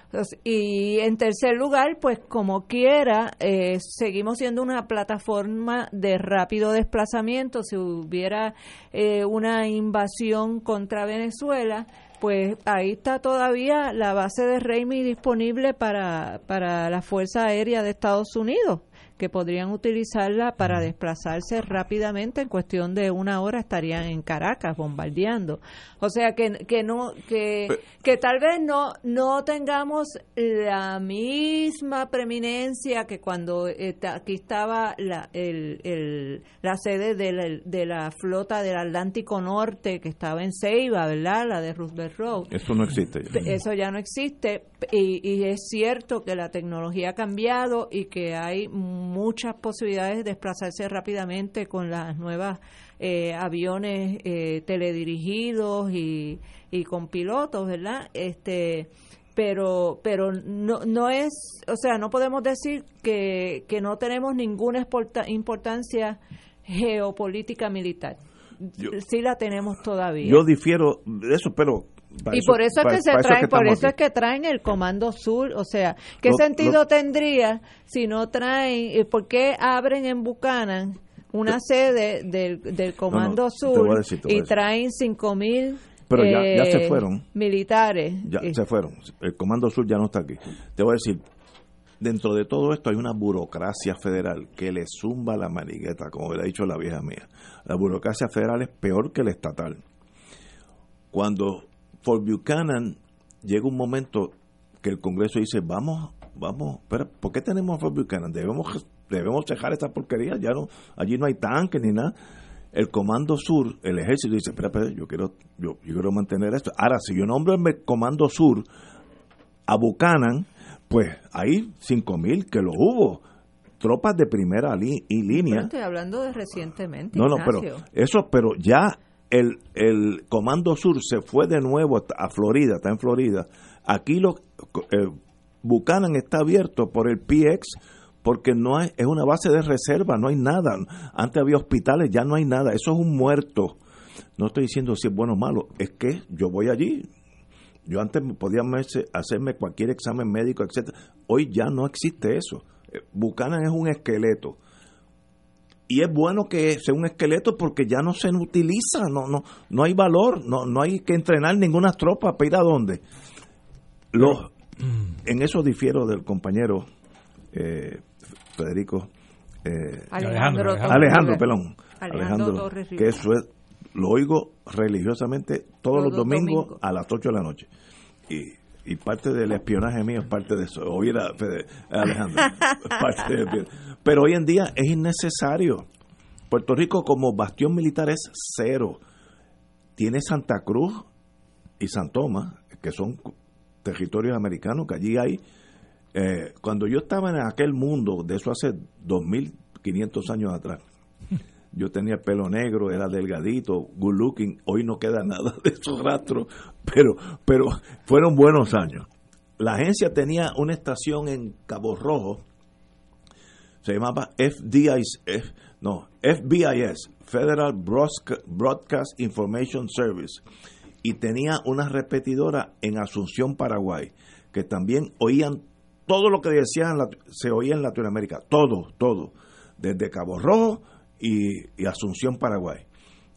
y en tercer lugar, pues como quiera, eh, seguimos siendo una plataforma de rápido desplazamiento. Si hubiera eh, una invasión contra Venezuela, pues ahí está todavía la base de Reimi disponible para, para la Fuerza Aérea de Estados Unidos que podrían utilizarla para desplazarse rápidamente en cuestión de una hora estarían en Caracas bombardeando. O sea que, que no que, que tal vez no no tengamos la misma preeminencia que cuando aquí estaba la el, el, la sede de la, de la flota del Atlántico Norte que estaba en Ceiba verdad la de Roosevelt Road. Eso no existe eso ya no existe y, y es cierto que la tecnología ha cambiado y que hay muchas posibilidades de desplazarse rápidamente con las nuevas eh, aviones eh, teledirigidos y, y con pilotos, ¿verdad? Este, pero pero no no es, o sea, no podemos decir que, que no tenemos ninguna importancia geopolítica militar. sí la tenemos todavía. Yo difiero de eso, pero y por eso es que se traen, por eso es que traen el Comando Sur, o sea, ¿qué sentido tendría si no traen, eh, por qué abren en Buchanan una sede del, del Comando Sur y traen cinco mil pero ya, se eh, fueron. Militares. Ya se fueron. El Comando Sur ya no está aquí. Te voy a decir, dentro de todo esto hay una burocracia federal que le zumba la manigueta, como le ha dicho la vieja mía. La burocracia federal es peor que la estatal. Cuando Fort Buchanan llega un momento que el Congreso dice, vamos, vamos, pero ¿por qué tenemos a Fort Buchanan? Debemos, debemos dejar esta porquería, ya no, allí no hay tanques ni nada. El Comando Sur, el ejército dice, espera, espera, yo quiero, yo, quiero mantener esto. Ahora, si yo nombro el Comando Sur a Buchanan, pues hay cinco mil que lo hubo tropas de primera y línea. estoy hablando de recientemente. No, no, pero eso, pero ya el, el Comando Sur se fue de nuevo a Florida, está en Florida. Aquí lo, eh, Buchanan está abierto por el PX porque no hay, es una base de reserva, no hay nada. Antes había hospitales, ya no hay nada. Eso es un muerto. No estoy diciendo si es bueno o malo, es que yo voy allí. Yo antes podía hacerme cualquier examen médico, etcétera. Hoy ya no existe eso. Eh, Buchanan es un esqueleto y es bueno que sea un esqueleto porque ya no se utiliza, no, no, no hay valor, no, no hay que entrenar ninguna tropa para ir a dónde. Los, en eso difiero del compañero eh, Federico eh, Alejandro, Alejandro, pelón Alejandro, que eso es, lo oigo religiosamente todos, los domingos a las 8 de la noche. Y, y parte del espionaje mío es parte de eso. Oír a Alejandro, [LAUGHS] parte pero hoy en día es innecesario. Puerto Rico como bastión militar es cero. Tiene Santa Cruz y San Tomás, que son territorios americanos, que allí hay... Eh, cuando yo estaba en aquel mundo, de eso hace 2.500 años atrás, yo tenía el pelo negro, era delgadito, good looking, hoy no queda nada de esos rastros, pero, pero fueron buenos años. La agencia tenía una estación en Cabo Rojo, se llamaba FDIS, no, FBIS, Federal Broadcast Information Service, y tenía una repetidora en Asunción, Paraguay, que también oían todo lo que decían, se oía en Latinoamérica, todo, todo, desde Cabo Rojo y, Asunción, Paraguay.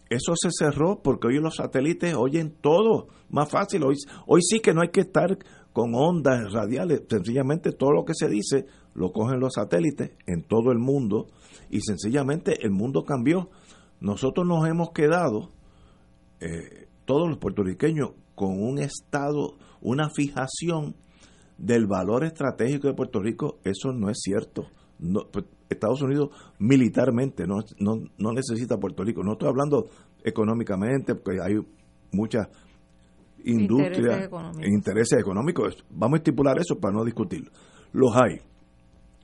Eso se cerró porque hoy los satélites oyen todo más fácil. Hoy, hoy sí que no hay que estar con ondas radiales, sencillamente todo lo que se dice lo cogen los satélites en todo el mundo y sencillamente el mundo cambió. Nosotros nos hemos quedado, eh, todos los puertorriqueños, con un estado, una fijación del valor estratégico de Puerto Rico. Eso no es cierto. Pues, Estados Unidos militarmente no, no, necesita Puerto Rico. No estoy hablando económicamente, porque hay muchas industrias, e intereses económicos. Vamos a estipular eso para no discutirlo. Los hay.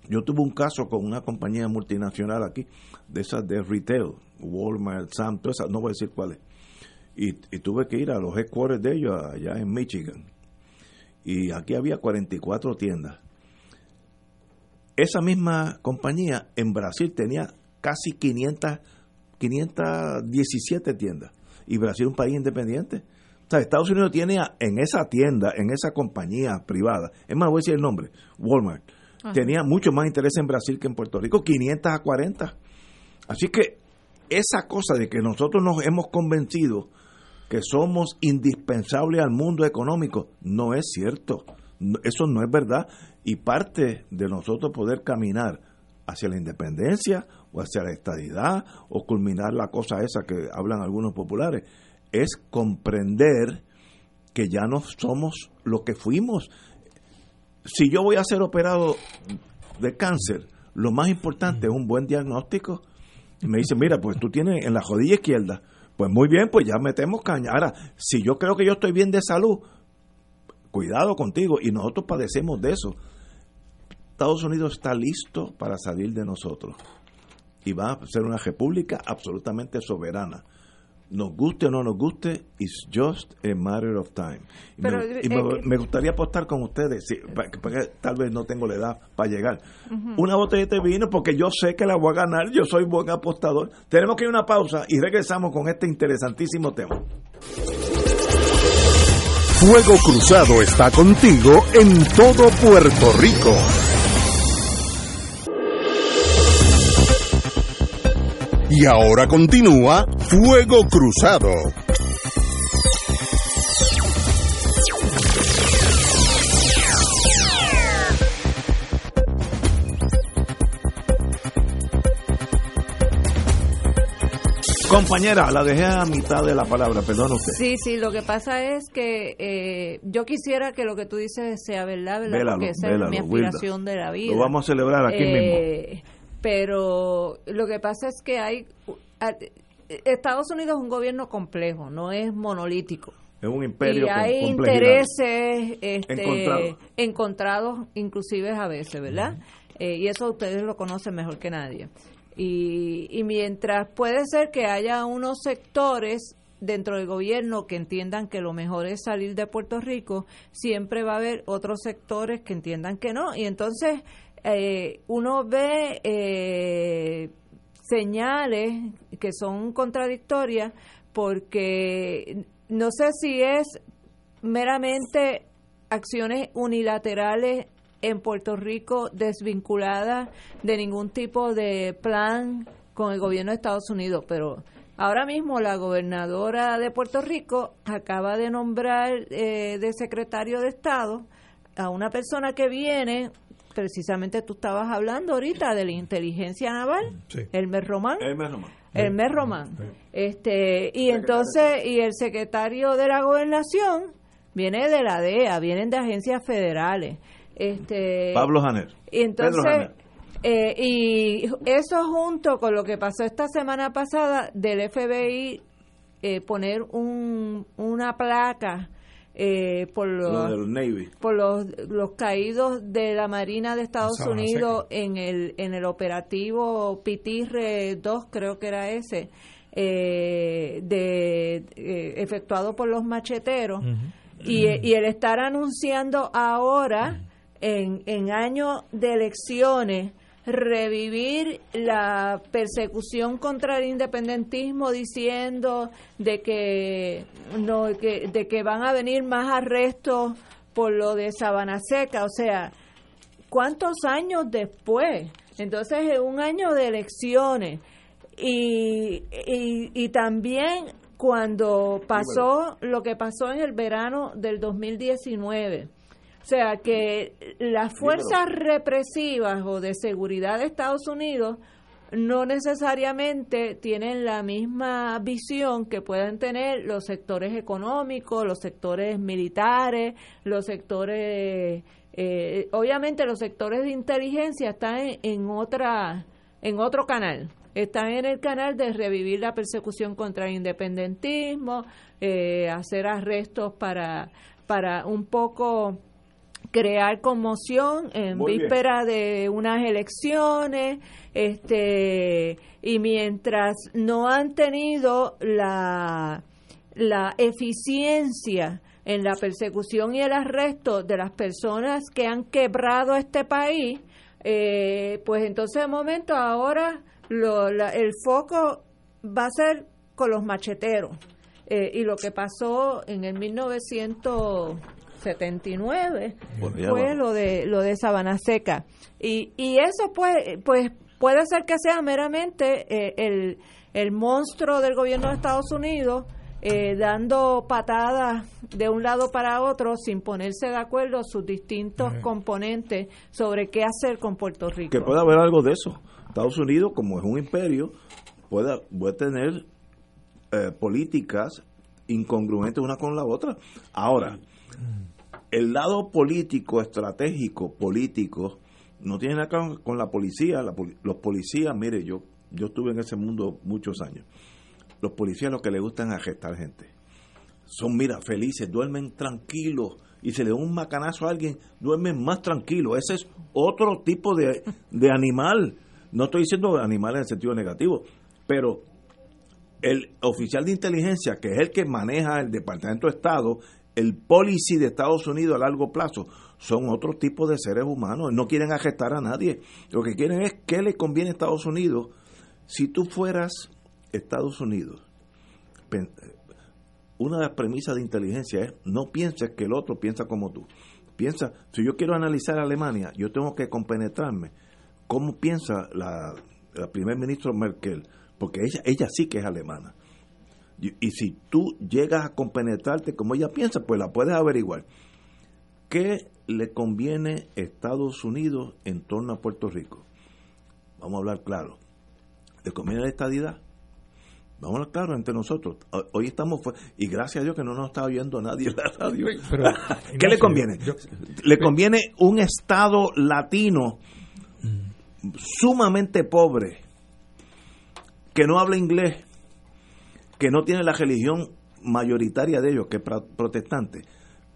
Yo tuve un caso con una compañía multinacional aquí, de esas de retail, Walmart, Sam, todas esas, no voy a decir cuáles. Y, y, tuve que ir a los headquarters de ellos allá en Michigan. Y aquí había 44 tiendas. Esa misma compañía en Brasil tenía casi 500, 517 tiendas. Y Brasil es un país independiente. O sea, Estados Unidos tiene en esa tienda, en esa compañía privada, es más, voy a decir el nombre, Walmart, tenía mucho más interés en Brasil que en Puerto Rico, 500 a 40. Así que esa cosa de que nosotros nos hemos convencido que somos indispensables al mundo económico, no es cierto. Eso no es verdad. Y parte de nosotros poder caminar hacia la independencia o hacia la estadidad o culminar la cosa esa que hablan algunos populares, es comprender que ya no somos lo que fuimos si yo voy a ser operado de cáncer, lo más importante es un buen diagnóstico. me dicen, mira, pues tú tienes en la rodilla izquierda, pues muy bien, pues ya metemos caña. Ahora, si yo creo que yo estoy bien de salud, cuidado contigo, y nosotros padecemos de eso. Estados Unidos está listo para salir de nosotros y va a ser una república absolutamente soberana nos guste o no nos guste, it's just a matter of time. y, me, eh, gustaría apostar con ustedes, porque tal vez no tengo la edad para llegar. Una botella de vino, porque yo sé que la voy a ganar, yo soy buen apostador. Tenemos que ir a una pausa y regresamos con este interesantísimo tema. Fuego Cruzado está contigo en todo Puerto Rico. Y ahora continúa Fuego Cruzado. Compañera, la dejé a mitad de la palabra, perdón usted. Sí, sí, lo que pasa es que eh, yo quisiera que lo que tú dices sea verdad, ¿verdad? Porque esa es mi aspiración de la vida. Lo vamos a celebrar aquí eh, mismo pero lo que pasa es que hay Estados Unidos es un gobierno complejo, no es monolítico. Es un imperio y hay intereses este, encontrados. inclusive a veces, ¿verdad? Eh, y eso ustedes lo conocen mejor que nadie. Y, y mientras puede ser que haya unos sectores dentro del gobierno que entiendan que lo mejor es salir de Puerto Rico, siempre va a haber otros sectores que entiendan que no. Y entonces eh, uno ve eh, señales que son contradictorias porque no sé si es meramente acciones unilaterales en Puerto Rico desvinculadas de ningún tipo de plan con el gobierno de Estados Unidos, pero ahora mismo la gobernadora de Puerto Rico acaba de nombrar eh, de secretario de Estado a una persona que viene precisamente tú estabas hablando ahorita de la inteligencia naval, el Mes Román. El Mes Román. Este, y entonces, y el secretario de la gobernación viene de la DEA, vienen de agencias federales. Este, Pablo Janer. Y entonces, eh, y eso junto con lo que pasó esta semana pasada del FBI, eh, poner un, una placa eh, por, los, por los, los caídos de la Marina de Estados Unidos en el, en el operativo Pitirre 2, creo que era ese, eh, de, eh, efectuado por los macheteros. y, y, el estar anunciando ahora, en, en año de elecciones, revivir la persecución contra el independentismo diciendo de que no de que van a venir más arrestos por lo de Sabana Seca, o sea, ¿cuántos años después? Entonces, es un año de elecciones. Y, y, y también cuando pasó lo que pasó en el verano del 2019 o sea que las fuerzas represivas o de seguridad de Estados Unidos no necesariamente tienen la misma visión que pueden tener los sectores económicos, los sectores militares, los sectores, eh, obviamente los sectores de inteligencia están en, otra, en otro canal. Están en el canal de revivir la persecución contra el independentismo, eh, hacer arrestos para, para un poco crear conmoción en víspera de unas elecciones este y mientras no han tenido la la eficiencia en la persecución y el arresto de las personas que han quebrado este país eh, pues entonces de momento ahora lo, el foco va a ser con los macheteros. Eh, y lo que pasó en el 1900 79 fue lo de lo de Sabana Seca y, y eso pues pues puede ser que sea meramente eh, el, el monstruo del gobierno de Estados Unidos eh, dando patadas de un lado para otro sin ponerse de acuerdo sus distintos componentes sobre qué hacer con Puerto Rico. Que pueda haber algo de eso. Estados Unidos, como es un imperio, puede, puede tener eh, políticas incongruentes una con la otra. Ahora, el lado político, estratégico, político, no tiene nada que ver con la policía. los policías, mire, yo, yo estuve en ese mundo muchos años. Los policías lo que les gustan es arrestar gente. Son, mira, felices, duermen tranquilos. Y se le da un macanazo a alguien, duermen más tranquilos. Ese es otro tipo de, de animal. No estoy diciendo animal en el sentido negativo, pero el oficial de inteligencia, que es el que maneja el Departamento de Estado, el policy de Estados Unidos a largo plazo son otro tipo de seres humanos. No quieren arrestar a nadie. Lo que quieren es qué le conviene a Estados Unidos. Si tú fueras Estados Unidos, una de las premisas de inteligencia es no pienses que el otro piensa como tú. Piensa, si yo quiero analizar a Alemania, yo tengo que compenetrarme cómo piensa la, la primer ministro Merkel, porque ella, ella sí que es alemana. Y, si tú llegas a compenetrarte como ella piensa, pues la puedes averiguar. ¿Qué le conviene a Estados Unidos en torno a Puerto Rico? Vamos a hablar claro. ¿Le conviene la estadidad? Vamos a hablar claro entre nosotros. Hoy estamos, y gracias a Dios que no nos está oyendo nadie en la radio. [LAUGHS] ¿Qué le conviene? le conviene un Estado latino sumamente pobre, que no habla inglés, que no tiene la religión mayoritaria de ellos, que es protestante,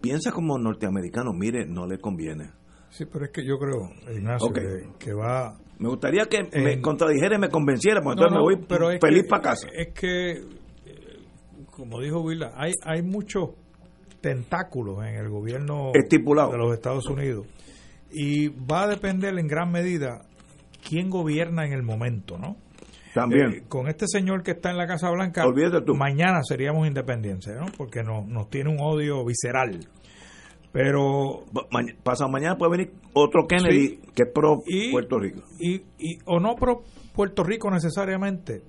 piensa como norteamericano, mire, no le conviene. Sí, pero es que yo creo, Ignacio, que, va... Me gustaría que me contradijera y me convenciera, porque entonces me voy feliz para casa. Es que, eh, como dijo Willa, hay, hay muchos tentáculos en el gobierno Estipulado. de los Estados Unidos. Y va a depender en gran medida quién gobierna en el momento, ¿no? También. Eh, con este señor que está en la Casa Blanca, mañana seríamos independientes, ¿no? Porque no, nos tiene un odio visceral. Pero. pasado mañana puede venir otro Kennedy que es pro Puerto Rico. Y, y, o no pro Puerto Rico necesariamente,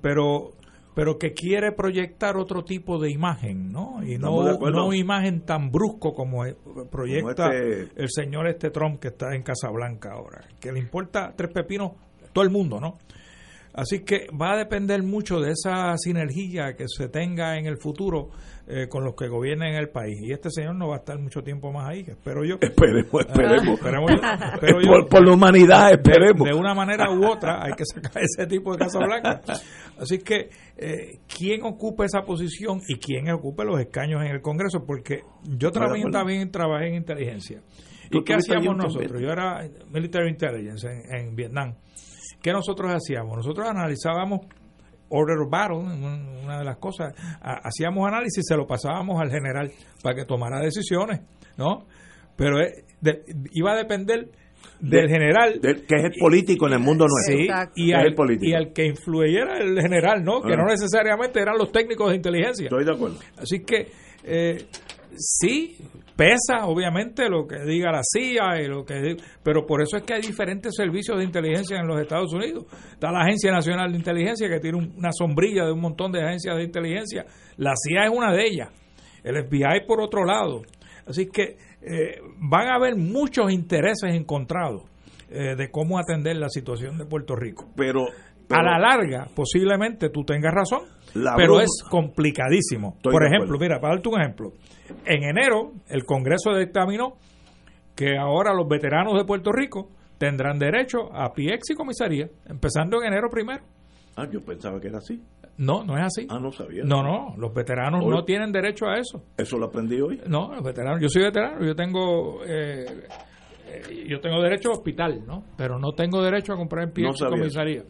pero pero que quiere proyectar otro tipo de imagen, ¿no? Y no, una imagen tan brusco como proyecta este el señor este Trump que está en Casa Blanca ahora, que le importa tres pepinos todo el mundo, ¿no? Así que va a depender mucho de esa sinergia que se tenga en el futuro eh, con los que gobiernen el país. Y este señor no va a estar mucho tiempo más ahí, espero yo. Esperemos, esperemos. Esperemos yo. por, la humanidad, esperemos. De una manera u otra hay que sacar [LAUGHS] ese tipo de Casa Blanca. Así que, eh, ¿quién ocupa esa posición y quién ocupe los escaños en el Congreso? Porque yo también, también trabajé en inteligencia. ¿Tú ¿Y qué hacíamos nosotros? Yo era Military Intelligence en, en Vietnam. ¿Qué nosotros hacíamos? Nosotros analizábamos Order of Battle, un- una de las cosas, ha- hacíamos análisis y se lo pasábamos al general para que tomara decisiones, ¿no? Pero eh, de- iba a depender del De- general Del- que es el político en el mundo nuestro. Sí, Exacto. y Es al, el político. y al que influyera el general, ¿no? Que Ah. no necesariamente eran los técnicos de inteligencia. Estoy de acuerdo. Así que eh, sí, pesa obviamente lo que diga la CIA y lo que pero por eso es que hay diferentes servicios de inteligencia en los Estados Unidos. Está la Agencia Nacional de Inteligencia que tiene un- una sombrilla de un montón de agencias de inteligencia. La CIA es una de ellas. El FBI por otro lado. Así que eh, van a haber muchos intereses encontrados eh, de cómo atender la situación de Puerto Rico. Pero, A pero- la larga, posiblemente tú tengas razón, La pero broma- es complicadísimo. Estoy Por ejemplo, acuerdo. mira, para darte un ejemplo, en enero el Congreso dictaminó que ahora los veteranos de Puerto Rico tendrán derecho a PX y comisaría, empezando en enero primero. Ah, yo pensaba que era así. No, no es así. Ah, no sabía. No, no, los veteranos Hoy- no tienen derecho a eso. Eso lo aprendí hoy. No, los veteranos, yo soy veterano, yo tengo eh, yo tengo derecho a hospital, ¿no? Pero no tengo derecho a comprar en No y sabía comisaría.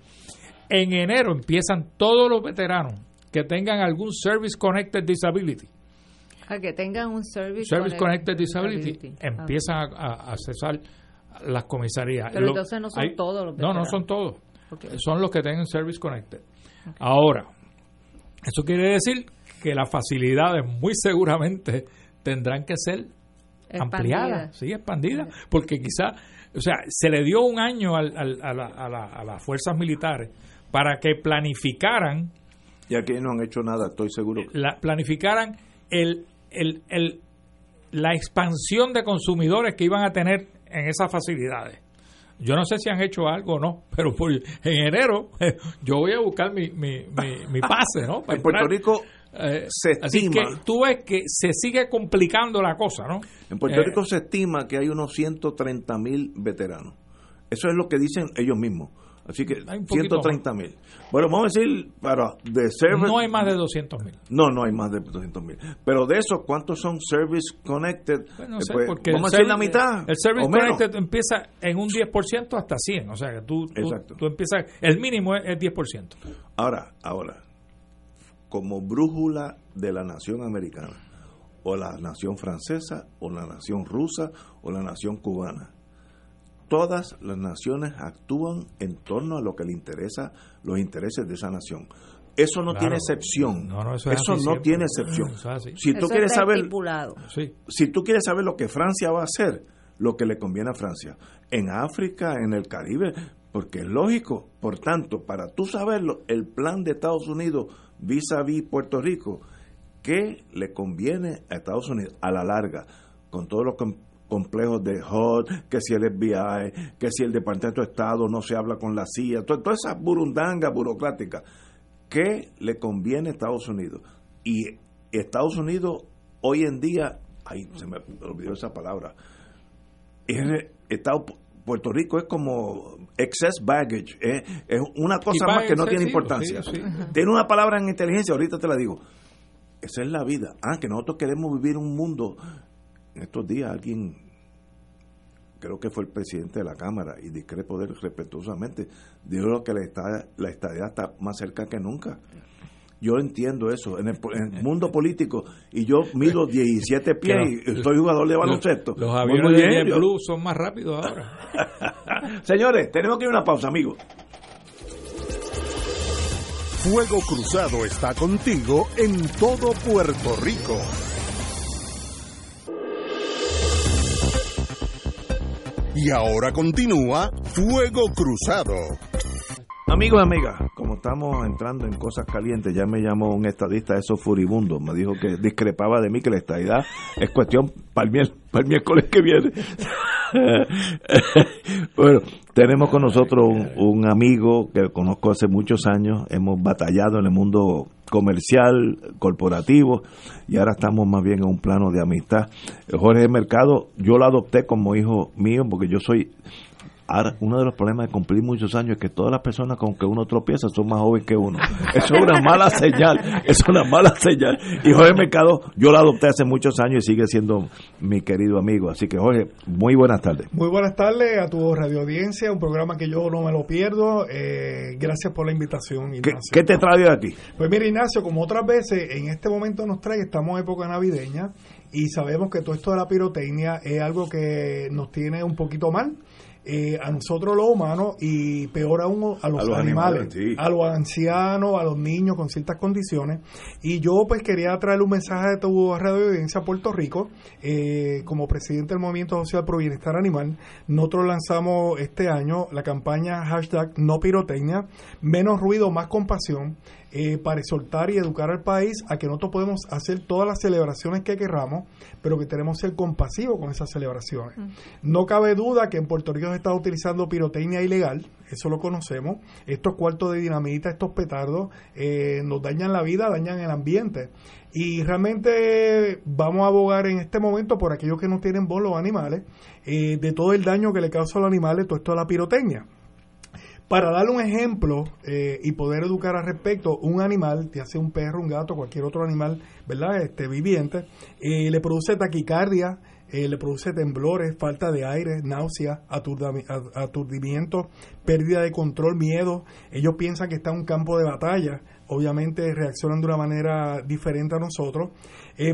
En enero empiezan todos los veteranos que tengan algún Service Connected Disability. A que tengan un service, Service connect- Connected Disability, Ah. empiezan a, a- a accesar las comisarías. Pero Lo- entonces no son todos los No, no veteranos. son todos. Son los que tengan Service Connected. Ahora, eso quiere decir que las facilidades muy seguramente tendrán que ser Expandida. ampliadas, sí, expandidas, porque quizá, o sea, se le dio un año al- al- a, la- a la- a las fuerzas militares para que planificaran Y aquí no han hecho nada, estoy seguro. la, planificaran el, el, el- la expansión de consumidores que iban a tener en esas facilidades. Yo no sé si han hecho algo o no, [LAUGHS] pero por- en enero [LAUGHS] yo voy a buscar mi, mi, mi, mi [LAUGHS] pase, ¿no? Para En Puerto entrar. Rico, Eh, se así estima- que tú ves que se sigue complicando la cosa, ¿no? en Puerto Eh, Rico se estima que hay unos 130 mil veteranos. Eso es lo que dicen ellos mismos. Así que Hay un poquito 130 mil. Bueno, vamos a decir, para de service. no hay más de 200 mil. No, no hay más de 200 mil. Pero de esos, ¿cuántos son service connected? Bueno, no Eh, sé, pues, porque vamos a el decir la mitad. El Service menos. Connected empieza en un 10% hasta 100. O sea, que tú, tú, tú empiezas, el mínimo es, es 10%. Ahora, ahora, como brújula de la nación americana, o la nación francesa, o la nación rusa, o la nación cubana, todas las naciones actúan en torno a lo que le interesa, los intereses de esa nación. Eso no Claro. tiene excepción. No, no, eso es no siempre. tiene excepción. Eso es así. Si tú Eso quieres saber. Sí. si tú quieres saber lo que Francia va a hacer, lo que le conviene a Francia, en África, en el Caribe, porque es lógico. Por tanto, para tú saberlo, el plan de Estados Unidos vis a vis Puerto Rico, ¿qué le conviene a Estados Unidos a la larga? Con todos los com- complejos de HUD, que si el FBI, que si el Departamento de Estado no se habla con la CIA, to- todas esas burundangas burocráticas. ¿Qué le conviene a Estados Unidos? Y Estados Unidos hoy en día, ay, se me olvidó esa palabra, es, Estado, Puerto Rico es como excess baggage, es, es una cosa más que no tiene importancia. sí, sí. [LAUGHS] Tiene una palabra en inteligencia, ahorita te la digo. Esa es la vida. Ah, que nosotros queremos vivir un mundo. En estos días alguien, creo que fue el presidente de la Cámara, y discrepo de él respetuosamente, dijo que la estadía, la estadía está más cerca que nunca. Yo entiendo eso. En el, en el [LAUGHS] mundo político, y yo mido 17 pies y soy jugador de baloncesto. Los Muy, aviones de yo- JetBlue son más rápidos ahora. [LAUGHS] Señores, tenemos que ir a una pausa, amigos. Fuego Cruzado está contigo en todo Puerto Rico. Y ahora continúa Fuego Cruzado. Amigos y amigas, como estamos entrando en cosas calientes, ya me llamó un estadista de esos furibundos, me dijo que discrepaba de mí que la estadidad es cuestión para el, para el miércoles que viene. [LAUGHS] bueno, tenemos con nosotros un, amigo que conozco hace muchos años, hemos batallado en el mundo comercial, corporativo, y ahora estamos más bien en un plano de amistad. Jorge Mercado, yo lo adopté como hijo mío porque yo soy Ahora, uno de los problemas de cumplir muchos años es que todas las personas con que uno tropieza son más jóvenes que uno. [LAUGHS] Eso es una mala señal, es una mala señal. Y Jorge Mercado, yo lo adopté hace muchos años y sigue siendo mi querido amigo. Así que Jorge, muy buenas tardes. Muy buenas tardes a tu radio audiencia, un programa que yo no me lo pierdo. Eh, gracias por la invitación, Ignacio. ¿Qué, te trae aquí? Pues mira, Ignacio, como otras veces, en este momento nos trae, estamos en época navideña y sabemos que todo esto de la pirotecnia es algo que nos tiene un poquito mal eh, a nosotros los humanos y peor aún a los, animales, a los ancianos, a los niños con ciertas condiciones. Y yo pues quería traer un mensaje de tu radio audiencia a Puerto Rico, eh, como presidente del Movimiento Social Pro Bienestar Animal, nosotros lanzamos este año la campaña hashtag no pirotecnia, menos ruido, más compasión. Eh, para exhortar y educar al país a que nosotros podemos hacer todas las celebraciones que querramos, pero que tenemos que ser compasivos con esas celebraciones. No cabe duda que en Puerto Rico se está utilizando pirotecnia ilegal, eso lo conocemos. Estos cuartos de dinamita, estos petardos, eh, nos dañan la vida, dañan el ambiente. Y realmente vamos a abogar en este momento por aquellos que no tienen voz, los animales, eh, de todo el daño que le causa a los animales todo esto de la pirotecnia. Para darle un ejemplo eh, y poder educar al respecto, un animal, ya sea un perro, un gato, cualquier otro animal, ¿verdad? Este viviente, eh, le produce taquicardia, eh, le produce temblores, falta de aire, náusea, aturdimiento, pérdida de control, miedo. Ellos piensan que está en un campo de batalla. Obviamente reaccionan de una manera diferente a nosotros.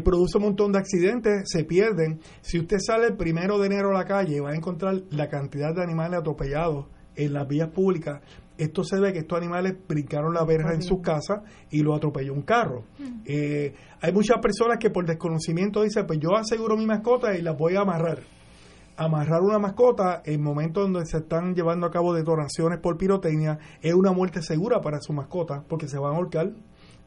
produce un montón de accidentes, se pierden. Si usted sale el primero de enero a la calle, va a encontrar la cantidad de animales atropellados en las vías públicas, esto se ve que estos animales brincaron la verja en sus casas y lo atropelló un carro. Mm. Eh, hay muchas personas que por desconocimiento dicen, pues yo aseguro mi mascota y la voy a amarrar. Amarrar una mascota en momentos donde se están llevando a cabo detonaciones por pirotecnia es una muerte segura para su mascota porque se van a ahorcar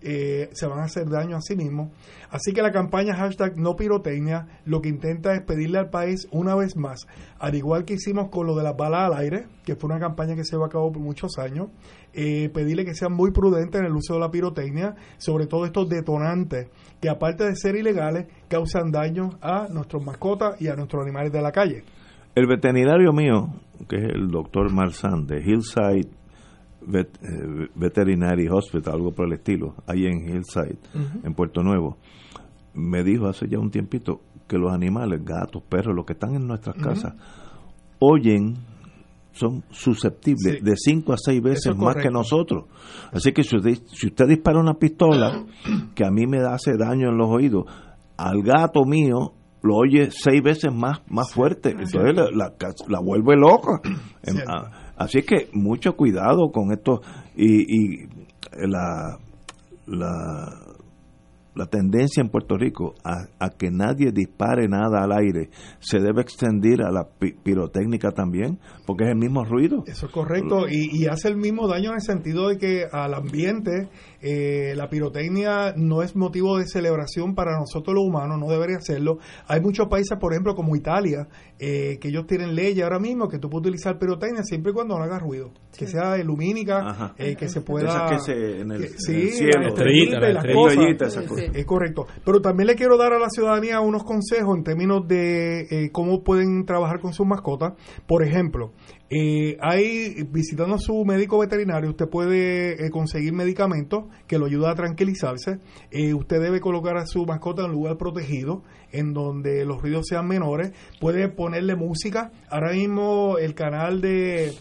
eh, se van a hacer daño a sí mismos. Así que la campaña hashtag no pirotecnia lo que intenta es pedirle al país una vez más, al igual que hicimos con lo de las balas al aire, que fue una campaña que se llevó a cabo por muchos años, eh, pedirle que sean muy prudentes en el uso de la pirotecnia, sobre todo estos detonantes que aparte de ser ilegales, causan daño a nuestros mascotas y a nuestros animales de la calle. El veterinario mío, que es el doctor Marzán de Hillside eh, Veterinary Hospital, algo por el estilo, ahí en Hillside, en Puerto Nuevo, me dijo hace ya un tiempito que los animales, gatos, perros, los que están en nuestras casas, oyen, son susceptibles de 5 a 6 veces más que nosotros. Así que si usted, si usted dispara una pistola [CLEARS THROAT] que a mí me hace daño en los oídos, al gato mío lo oye seis veces más, más fuerte. Entonces la, la, vuelve loca. [CLEARS THROAT] Así que mucho cuidado con esto y, y la, la, la, tendencia en Puerto Rico a, que nadie dispare nada al aire se debe extender a la pirotécnica también, porque es el mismo ruido. Eso es correcto y, y hace el mismo daño en el sentido de que al ambiente eh, la pirotecnia no es motivo de celebración para nosotros los humanos, no debería serlo. Hay muchos países, por ejemplo, como Italia, eh, que ellos tienen leyes ahora mismo que tú puedes utilizar pirotecnia siempre y cuando no haga ruido. Que sea lumínica, eh, que se pueda... que se, en el, cielo. Es correcto. Pero también le quiero dar a la ciudadanía unos consejos en términos de cómo pueden trabajar con sus mascotas. Por ejemplo, eh, hay, visitando a su médico veterinario, usted puede eh, conseguir medicamentos que lo ayuda a tranquilizarse. Eh, usted debe colocar a su mascota en un lugar protegido, en donde los ruidos sean menores. Puede ponerle música. Ahora mismo el canal de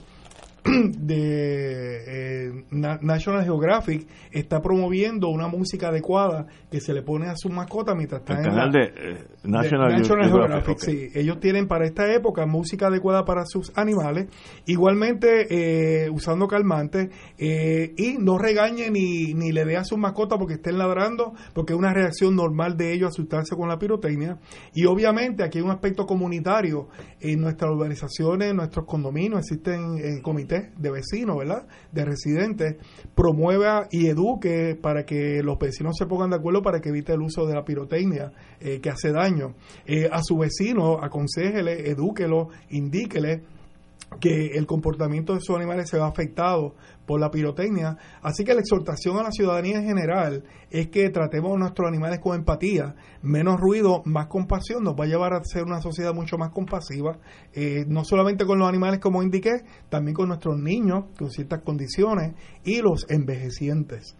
[CLEARS THROAT] de eh, National Geographic está promoviendo una música adecuada que se le pone a su mascota mientras está el canal de, eh, National, Geographic, sí. ellos tienen para esta época música adecuada para sus animales igualmente eh, usando calmantes y no regañe ni, ni le dé a su mascota porque estén ladrando porque es una reacción normal de ellos asustarse con la pirotecnia y obviamente aquí hay un aspecto comunitario en nuestras organizaciones en nuestros condominios existen comités locales, de vecinos, ¿verdad? De residentes, promueva y eduque para que los vecinos se pongan de acuerdo para que evite el uso de la pirotecnia eh, que hace daño. Eh, a su vecino, aconsejele, edúquelo, indíquele que el comportamiento de sus animales se va afectado por la pirotecnia. Así que la exhortación a la ciudadanía en general es que tratemos a nuestros animales con empatía, menos ruido, más compasión, nos va a llevar a ser una sociedad mucho más compasiva, eh, no solamente con los animales como indiqué, también con nuestros niños con ciertas condiciones y los envejecientes.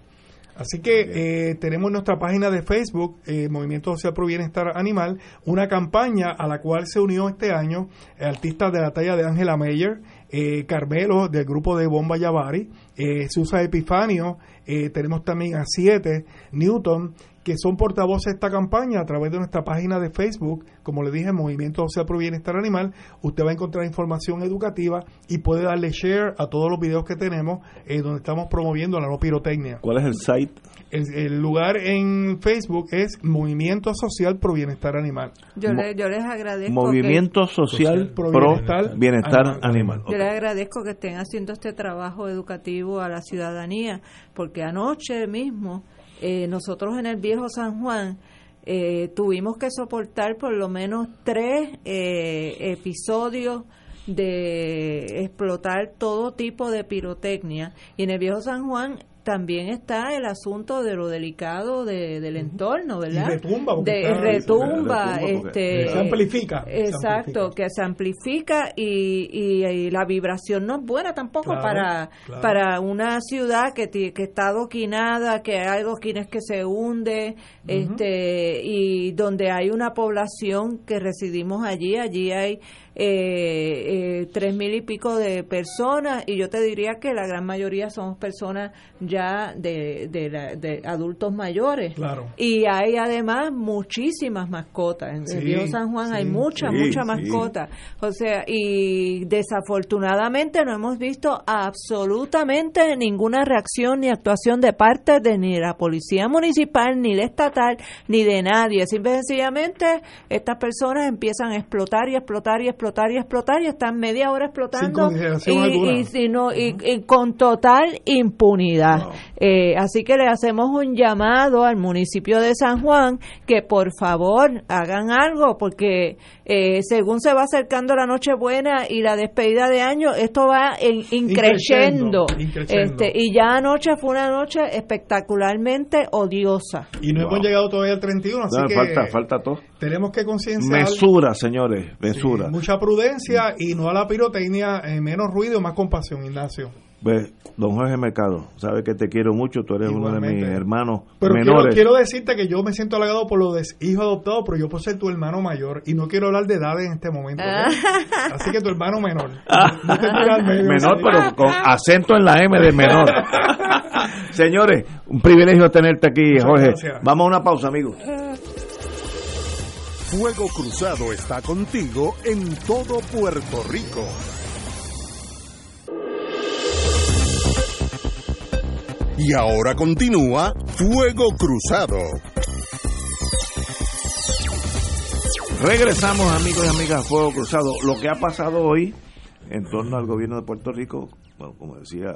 Así que eh, tenemos nuestra página de Facebook, eh, Movimiento Social Pro Bienestar Animal, una campaña a la cual se unió este año artistas de la talla de Angela Meyer, eh, Carmelo del grupo de Bomba Yavari, eh, Susa Epifanio, eh, tenemos también a Siete, Newton, que son portavoces de esta campaña a través de nuestra página de Facebook, como le dije, Movimiento Social Pro Bienestar Animal, usted va a encontrar información educativa y puede darle share a todos los videos que tenemos eh, donde estamos promoviendo la no pirotecnia. ¿Cuál es el site? El, el lugar en Facebook es Movimiento Social Pro Bienestar Animal. Yo, Mo- le- yo les agradezco. Movimiento Social Pro Pro Bienestar Bienestar Animal. Yo les agradezco que estén haciendo este trabajo educativo a la ciudadanía, porque anoche mismo eh, nosotros en el viejo San Juan eh, tuvimos que soportar por lo menos tres eh, episodios de explotar todo tipo de pirotecnia y en el viejo San Juan también está el asunto de lo delicado de- del entorno, ¿verdad? Y retumba, de está- retumba, este, se amplifica. se Exacto, amplifica. que se amplifica y, y- y la vibración no es buena tampoco Claro, para, claro. para una ciudad que, que está adoquinada, que hay adoquines que se hunde, este, y donde hay una población que residimos allí, allí hay eh, eh, tres mil y pico de personas y yo te diría que la gran mayoría somos personas ya de, de, la- de adultos mayores. Claro. Y hay además muchísimas mascotas. En Sí, el viejo San Juan hay sí. muchas, Sí, muchas sí. mascotas. O sea, y desafortunadamente no hemos visto absolutamente ninguna reacción ni actuación de parte de ni la policía municipal, ni la estatal, ni de nadie. Simple y sencillamente estas personas empiezan a explotar y explotar y explotar y explotar y están media hora explotando y, y si no- y- y con total impunidad. Wow. Eh, así que le hacemos un llamado al municipio de San Juan que por favor hagan algo porque eh, según se va acercando la Nochebuena y la despedida de año, esto va en, increciendo. Este, y ya anoche fue una noche espectacularmente odiosa. Y no Wow. hemos llegado todavía al 31, así No, que falta, falta todo. Tenemos que concienciar Mesura, señores, sí, mesura. mucha prudencia y no a la pirotecnia, eh, menos ruido, más compasión, Ignacio. Pues, don Jorge Mercado, sabes que te quiero mucho, tú eres uno de mis hermanos Pero quiero, menores. quiero decirte que yo me siento halagado por lo de hijo adoptado, pero yo por ser tu hermano mayor y no quiero hablar de edades en este momento. ¿ok? Así que tu hermano menor. [LAUGHS] No te medio, menor, pero con acento en la M de menor. [LAUGHS] Señores, un privilegio tenerte aquí, Muchas Jorge. gracias. Vamos a una pausa, amigos. Fuego Cruzado está contigo en todo Puerto Rico. Y ahora continúa Fuego Cruzado. Regresamos, amigos y amigas, a Fuego Cruzado. Lo que ha pasado hoy en torno al gobierno de Puerto Rico, bueno, como decía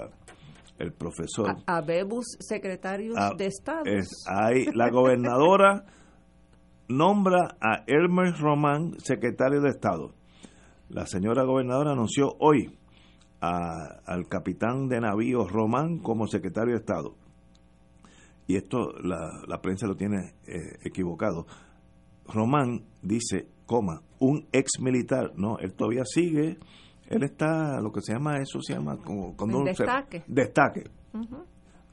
el profesor, A, Bebus, secretarios de Estado. es, hay la gobernadora nombra a Elmer Román secretario de Estado. La señora gobernadora anunció hoy a- al capitán de navío Román como secretario de Estado. Y esto la, la prensa lo tiene eh, equivocado. Román dice, coma, un ex militar. No, él todavía sigue. Él está, lo que se llama, eso se llama como cuando se- destaque. destaque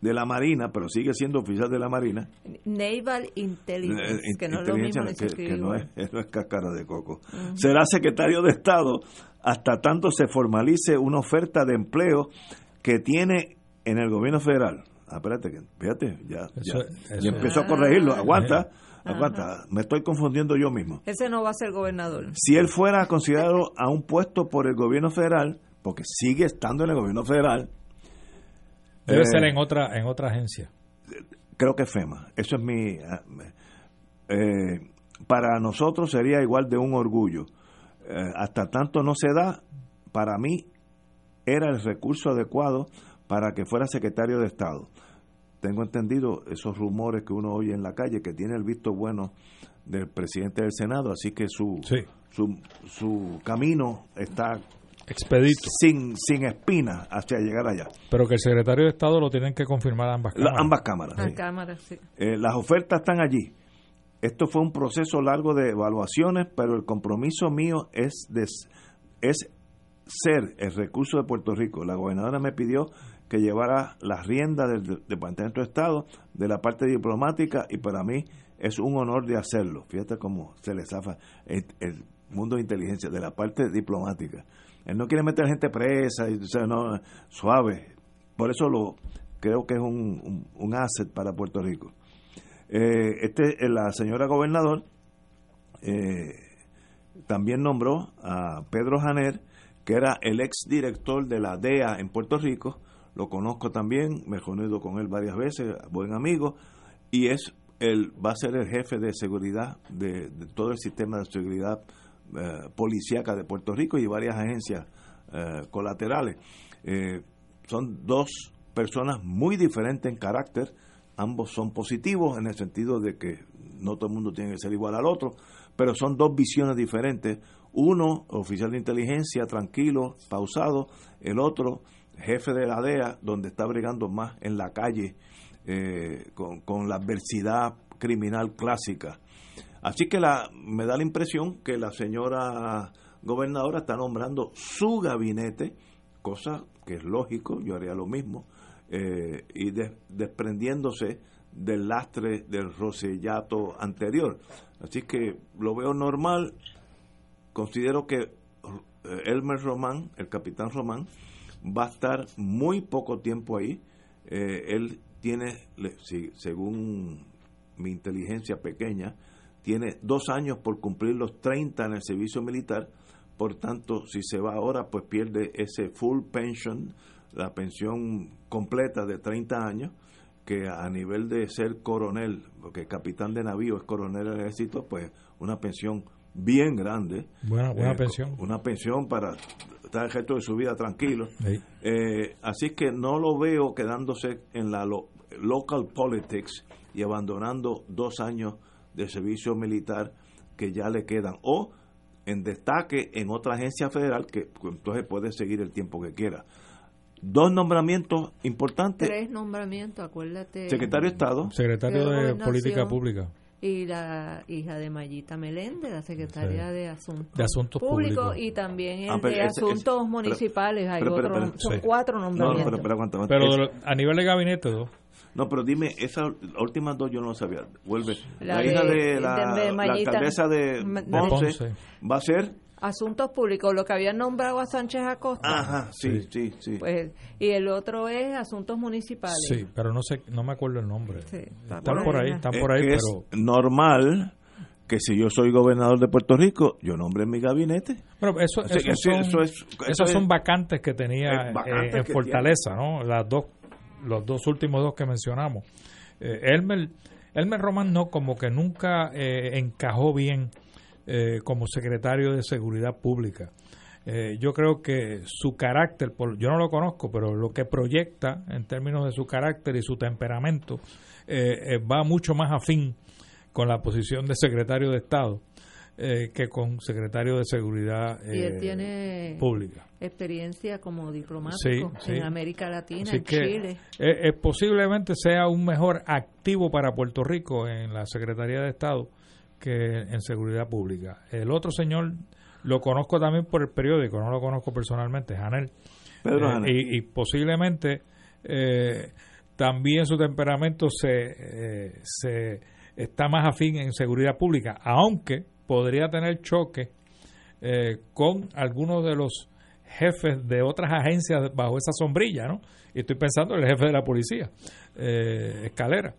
de la Marina, pero sigue siendo oficial de la Marina. Naval Intelligence, Eh, que no es lo inteligencia mismo que, que no, es, [LAUGHS] no es cáscara de coco. Será secretario de Estado hasta tanto se formalice una oferta de empleo que tiene en el gobierno federal. Ah, espérate, fíjate, ya, ya, Eso- ya eso- empezó a corregirlo. Aguanta, aguanta, me estoy confundiendo yo mismo. Ese no va a ser gobernador. Si él fuera considerado a un puesto por el gobierno federal, porque sigue estando en el gobierno federal, Debe Eh, ser en otra en otra agencia. creo que FEMA. Eso es mi... ah, eh, para nosotros sería igual de un orgullo. Eh, hasta tanto no se da, para mí era el recurso adecuado para que fuera secretario de Estado. Tengo entendido esos rumores que uno oye en la calle, que tiene el visto bueno del presidente del Senado, así que su, su, su camino está expedito. Sin, sin espinas hacia llegar allá. Pero que el secretario de Estado lo tienen que confirmar ambas cámaras. ambas cámaras. cámaras sí. Eh, las ofertas están allí. Esto fue un proceso largo de evaluaciones, pero el compromiso mío es, de, es ser el recurso de Puerto Rico. La gobernadora me pidió que llevara las riendas del Departamento de Estado, de la parte diplomática, y para mí es un honor de hacerlo. Fíjate cómo se le zafa el, mundo de inteligencia, de la parte diplomática. Él no quiere meter gente presa, y, no, suave. Por eso lo creo que es un, un, asset para Puerto Rico. Eh, este, eh, la señora gobernador eh, también nombró a Pedro Janer, que era el ex director de la DEA en Puerto Rico, lo conozco también, me he reunido con él varias veces, buen amigo, y es él va a ser el jefe de seguridad de, todo el sistema de seguridad eh, policíaca de Puerto Rico y varias agencias eh, colaterales. Eh, son dos personas muy diferentes en carácter, ambos son positivos en el sentido de que no todo el mundo tiene que ser igual al otro, pero son dos visiones diferentes. Uno, oficial de inteligencia, tranquilo, pausado, el otro, jefe de la DEA, donde está brigando más en la calle eh, con, la adversidad criminal clásica. Así que la, me da la impresión que la señora gobernadora está nombrando su gabinete, cosa que es lógico, yo haría lo mismo, eh, y desprendiéndose del lastre del rosellato anterior. Así que lo veo normal, considero que eh, Elmer Román, el capitán Román, va a estar muy poco tiempo ahí. Eh, él tiene, según mi inteligencia pequeña, tiene dos años por cumplir los 30 en el servicio militar. Por tanto, si se va ahora, pues pierde ese full pension, la pensión completa de 30 años, que a nivel de ser coronel, porque capitán de navío es coronel del ejército, pues una pensión bien grande. Buena, buena eh, pensión. Una pensión para estar el resto de su vida tranquilo. Eh, así que no lo veo quedándose en la local politics y abandonando dos años de servicio militar que ya le quedan. O en destaque en otra agencia federal que pues, entonces puede seguir el tiempo que quiera. Dos nombramientos importantes. Tres nombramientos, acuérdate. Secretario de Estado. Secretario de Política Pública y la hija de Mayita Meléndez, la secretaria de Asuntos, de Asuntos Públicos, y también el ah, de Asuntos Municipales. Hay otro, son cuatro nombramientos. pero, a nivel de gabinete, dos. No, pero dime, esas últimas dos yo no sabía. Vuelve. La, hija de, la, alcaldesa de Ponce va a ser Asuntos Públicos, lo que habían nombrado a Sánchez Acosta. Ajá, sí, sí, sí. Pues, y el otro es Asuntos Municipales. Sí, pero no sé, no me acuerdo el nombre. están por ahí, están por ahí, es pero... normal que si yo soy gobernador de Puerto Rico, yo nombre mi gabinete. Bueno, eso, son, esos son vacantes que tenía eh, en Fortaleza, ¿no? Las dos, los dos últimos dos que mencionamos. Eh, Elmer, Elmer Román no, como que nunca eh, encajó bien eh, como secretario de Seguridad Pública. Eh, yo creo que su carácter, yo no lo conozco, pero lo que proyecta en términos de su carácter y su temperamento va mucho más afín con la posición de secretario de Estado que con secretario de Seguridad y él tiene Pública. Experiencia como diplomático en América Latina, en Chile. posiblemente sea un mejor activo para Puerto Rico en la Secretaría de Estado que en seguridad pública. El otro señor lo conozco también por el periódico, no lo conozco personalmente, Janel. Pedro eh, y, posiblemente eh, también su temperamento se, eh, se está más afín en seguridad pública, aunque podría tener choque con algunos de los jefes de otras agencias bajo esa sombrilla, ¿no? Y estoy pensando en el jefe de la policía, Escalera.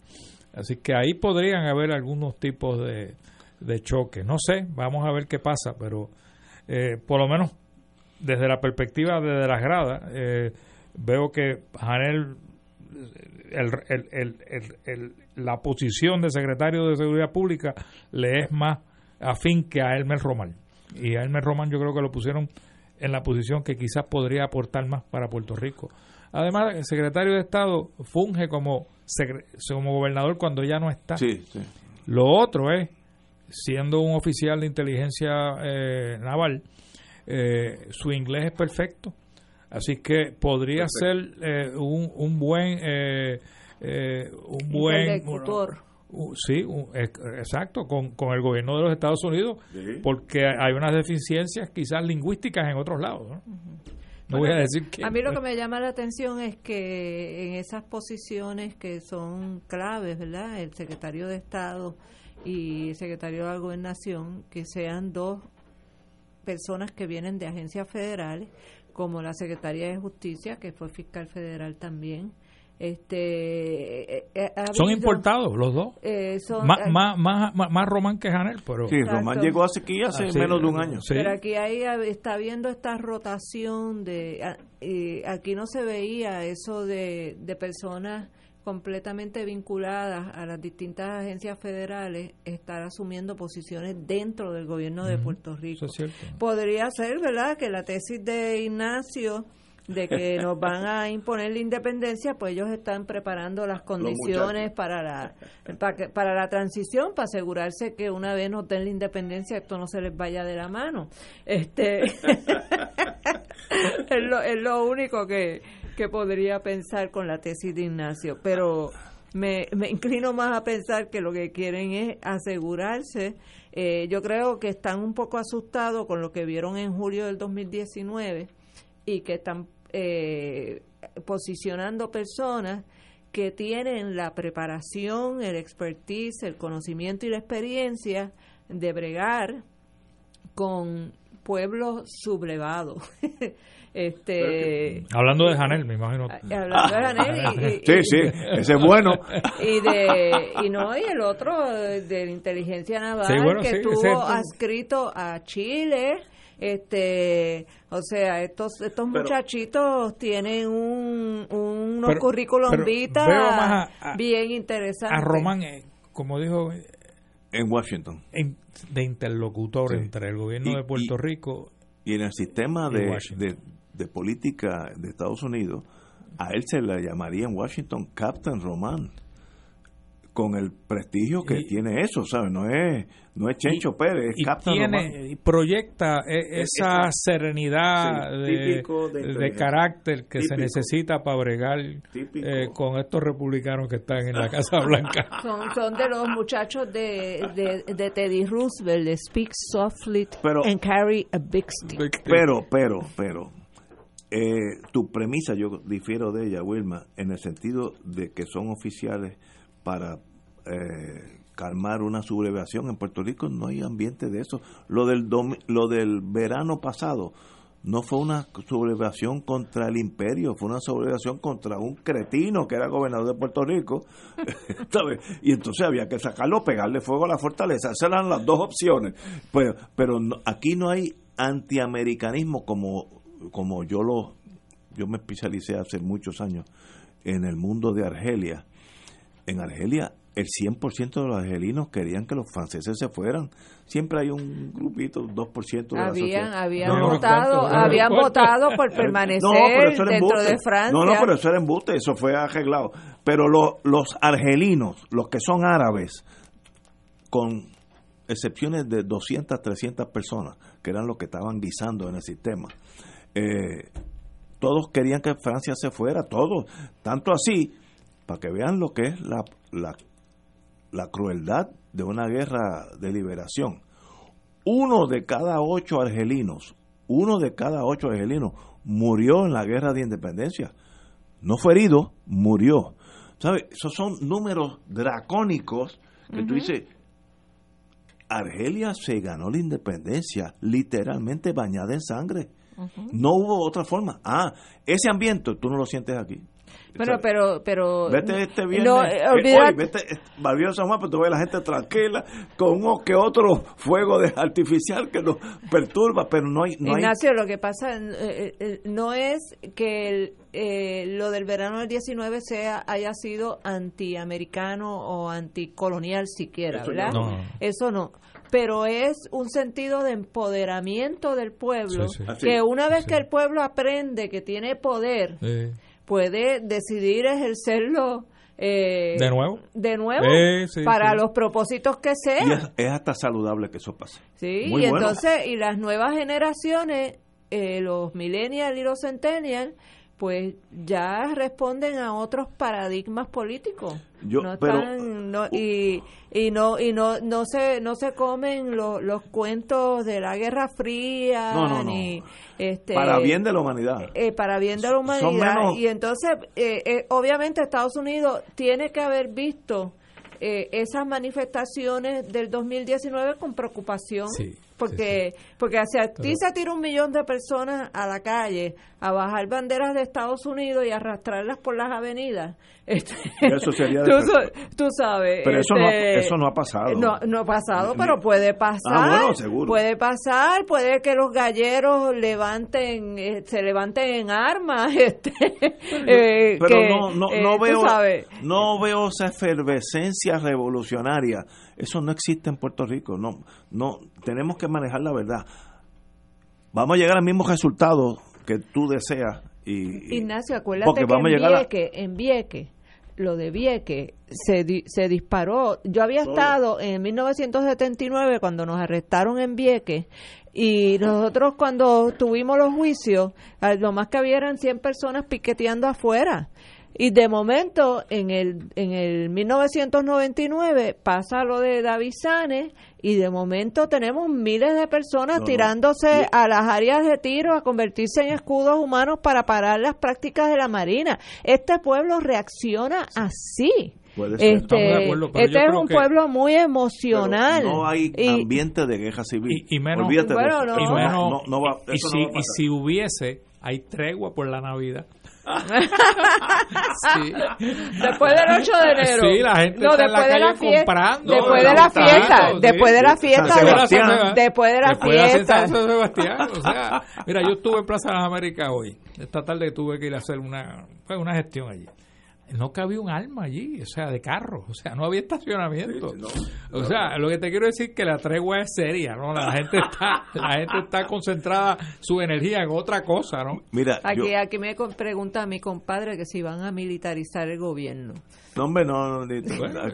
Así que ahí podrían haber algunos tipos de, de choque. No sé, vamos a ver qué pasa, pero eh, por lo menos desde la perspectiva de, las gradas, eh, veo que Janel, el, la posición de secretario de Seguridad Pública le es más afín que a Elmer Román. Y a Elmer Román yo creo que lo pusieron en la posición que quizás podría aportar más para Puerto Rico. Además, el secretario de Estado funge como, como gobernador cuando ya no está. Sí, sí. Lo otro es, siendo un oficial de inteligencia eh, naval, eh, su inglés es perfecto. Así que podría ser eh, un, un buen... un buen sí, exacto, con, con, el gobierno de los Estados Unidos, porque hay unas deficiencias quizás lingüísticas en otros lados. ¿no? voy a decir que... A mí lo que me llama la atención es que en esas posiciones que son claves, ¿verdad? El secretario de Estado y el secretario de la Gobernación, que sean dos personas que vienen de agencias federales, como la Secretaría de Justicia, que fue fiscal federal también, este eh, eh, son importados los dos. Eh, más, más, más, Román que Janel pero sí Román llegó hace aquí hace ah, menos de un año. pero aquí ahí está viendo esta rotación de aquí no se veía eso de, de personas completamente vinculadas a las distintas agencias federales estar asumiendo posiciones dentro del gobierno de Puerto Rico. Podría ser, ¿verdad?, que la tesis de Ignacio de que nos van a imponer la independencia, pues ellos están preparando las condiciones para la para, la transición, para asegurarse que una vez nos den la independencia esto no se les vaya de la mano. Este [LAUGHS] es, lo, es lo único que, que podría pensar con la tesis de Ignacio, pero me, me inclino más a pensar que lo que quieren es asegurarse. Eh, yo creo que están un poco asustados con lo que vieron en julio del 2019 y que están eh, posicionando personas que tienen la preparación, el expertise, el conocimiento y la experiencia de bregar con pueblos sublevados. [LAUGHS] este hablando de Janel me imagino ah, hablando de Janel sí sí ese es bueno y de y no y el otro de la inteligencia naval que estuvo adscrito a Chile este o sea estos estos muchachitos tienen un, unos currículum vita bien interesantes. A Román eh, como dijo en Washington. de interlocutor entre el gobierno de Puerto Rico y en el sistema de, de, de política de Estados Unidos a él se le llamaría en Washington Captain Román con el prestigio que tiene eso, ¿sabes? No es no es Chencho Pérez, es y tiene, proyecta e, esa serenidad de, carácter que se necesita para bregar eh, con estos republicanos que están en la Casa [LAUGHS] Blanca. Son, de los muchachos de, de, Teddy Roosevelt, de Speak Softly and Carry a Big Stick. Pero, pero, pero, eh, tu premisa, yo difiero de ella, Wilma, en el sentido de que son oficiales para eh, calmar una sublevación en Puerto Rico no hay ambiente de eso. Lo del lo del verano pasado no fue una sublevación contra el imperio, fue una sublevación contra un cretino que era gobernador de Puerto Rico, [LAUGHS] y entonces había que sacarlo, pegarle fuego a la fortaleza, esas eran las dos opciones, pero, pero aquí no hay antiamericanismo como, como yo lo, yo me especialicé hace muchos años en el mundo de Argelia, en Argelia el 100% de los argelinos querían que los franceses se fueran. Siempre hay un grupito, 2% de habían, la Habían votado, habían votado por permanecer dentro de Francia. No, no, pero eso era embuste, eso fue arreglado. Pero los argelinos, los que son árabes, con excepciones de 200, 300 personas, que eran los que estaban guisando en el sistema, eh, todos querían que Francia se fuera, todos. Tanto así para que vean lo que es la, la, la, crueldad de una guerra de liberación. Uno de cada ocho argelinos, uno de cada ocho argelinos murió en la guerra de independencia. No fue herido, murió. ¿Sabes? Esos son números dracónicos que tú dices, Argelia se ganó la independencia literalmente bañada en sangre. No hubo otra forma. Ah, ese ambiente tú no lo sientes aquí. Pero, pero, pero. Vete este viernes. No, eh, eh, vete, eh, San Juan, pero tú ves la gente tranquila, con uno que otro fuego de artificial que nos perturba, pero no hay. No Ignacio, lo que pasa no es que lo del verano del 19 sea, haya sido antiamericano o anticolonial siquiera, ¿verdad? Eso no. pero es un sentido de empoderamiento del pueblo, Sí, sí. que una vez Sí. que el pueblo aprende que tiene poder, Eh, puede decidir ejercerlo eh, ¿De nuevo? de nuevo Eh, sí, para sí. los propósitos que Y sean. es, es hasta saludable que eso pase. Sí, Muy y bueno. entonces, y las nuevas generaciones, eh, los millennials y los centennials, pues ya responden a otros paradigmas políticos. Yo- no pero- están, no- y, y no y no no se no se comen lo- los cuentos de la Guerra Fría No, no, no. ni este Para bien de la humanidad. eh, para bien de la Son humanidad menos- y entonces eh, eh, obviamente Estados Unidos tiene que haber visto eh, esas manifestaciones del 2019 con preocupación Sí, porque porque si a ti se tira un millón de personas a la calle a bajar banderas de Estados Unidos y arrastrarlas por las avenidas [LAUGHS] este, Eso sería tú, tú sabes Pero eso no ha- este, eso no ha pasado. no, no ha pasado pero puede pasar Ah, bueno, seguro. puede pasar puede que los galleros levanten eh, se levanten en armas [LAUGHS] este eh, Pero que, no, no, eh, no tú veo no veo esa efervescencia revolucionaria. Eso no existe en Puerto Rico. No, no tenemos que manejar la verdad. Vamos a llegar al mismo resultado que tú deseas y, Ignacio, acuérdate que vamos en llegar a- Vieque, en Vieque, lo de Vieque se, di- se disparó. Yo había Todo. estado en 1979 cuando nos arrestaron en Vieque y nosotros cuando tuvimos los juicios, eh, lo más que había eran 100 personas piqueteando afuera. Y de momento, en el, en el 1999, pasa lo de David Sanes y de momento tenemos miles de personas No, tirándose a las áreas de tiro a convertirse en escudos humanos para parar las prácticas de la Marina. Este pueblo reacciona así. Puede ser. Este, Estamos de acuerdo, este es un que- pueblo muy emocional. no hay Y- ambiente de guerra civil. Y- menos- Olvídate Bueno, de eso. no. y si hubiese, hay tregua por la Navidad. Sí. [LAUGHS] Después del 8 de enero. Sí, la gente no, está en la después de la fiesta. comprando. Después de la fiesta. Después de la fiesta. San de- Sebastián. Después de la fiesta. San Sebastián. O sea, mira, yo estuve en Plaza de las Américas hoy. Esta tarde tuve que ir a hacer una, pues, una gestión allí. No cabía un alma allí, o sea, de carro. O sea, no había estacionamiento. o sea, lo que te quiero decir es que la tregua es seria, ¿no? La gente está, la gente está concentrada su energía en otra cosa, ¿no? Mira, yo, Aquí, aquí me pregunta mi compadre que si van a militarizar el gobierno. No, hombre, no, no, ni-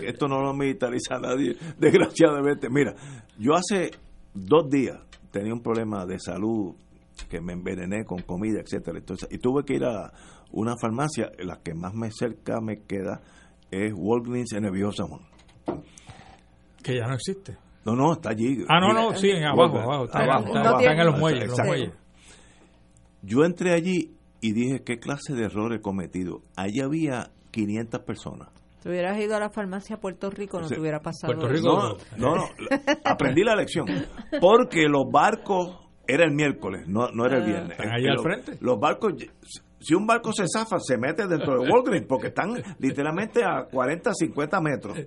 esto no lo militariza a nadie, [LAUGHS] desgraciadamente. Mira, yo hace dos días tenía un problema de salud que me envenené con comida, etcétera. Entonces, y tuve que ir a una farmacia, la que más me cerca me queda es Walgreens en el Viejo San Juan. Que ya no existe. No, no, está allí. Ah, no, no, sí, en abajo, abajo. Está, abajo, está- en los muelles, los muelles. Yo entré allí y dije, ¿qué clase de error he cometido? Allí había 500 personas. Si hubieras ido a la farmacia a Puerto Rico, no Sí. te hubiera pasado Puerto. Rico. No, no, aprendí la lección. Porque los barcos, era el miércoles, no, no era el Ah. viernes. Están ahí al frente. Los barcos, si un barco se zafa, se mete dentro de Walgreens, porque están literalmente a 40, 50 metros.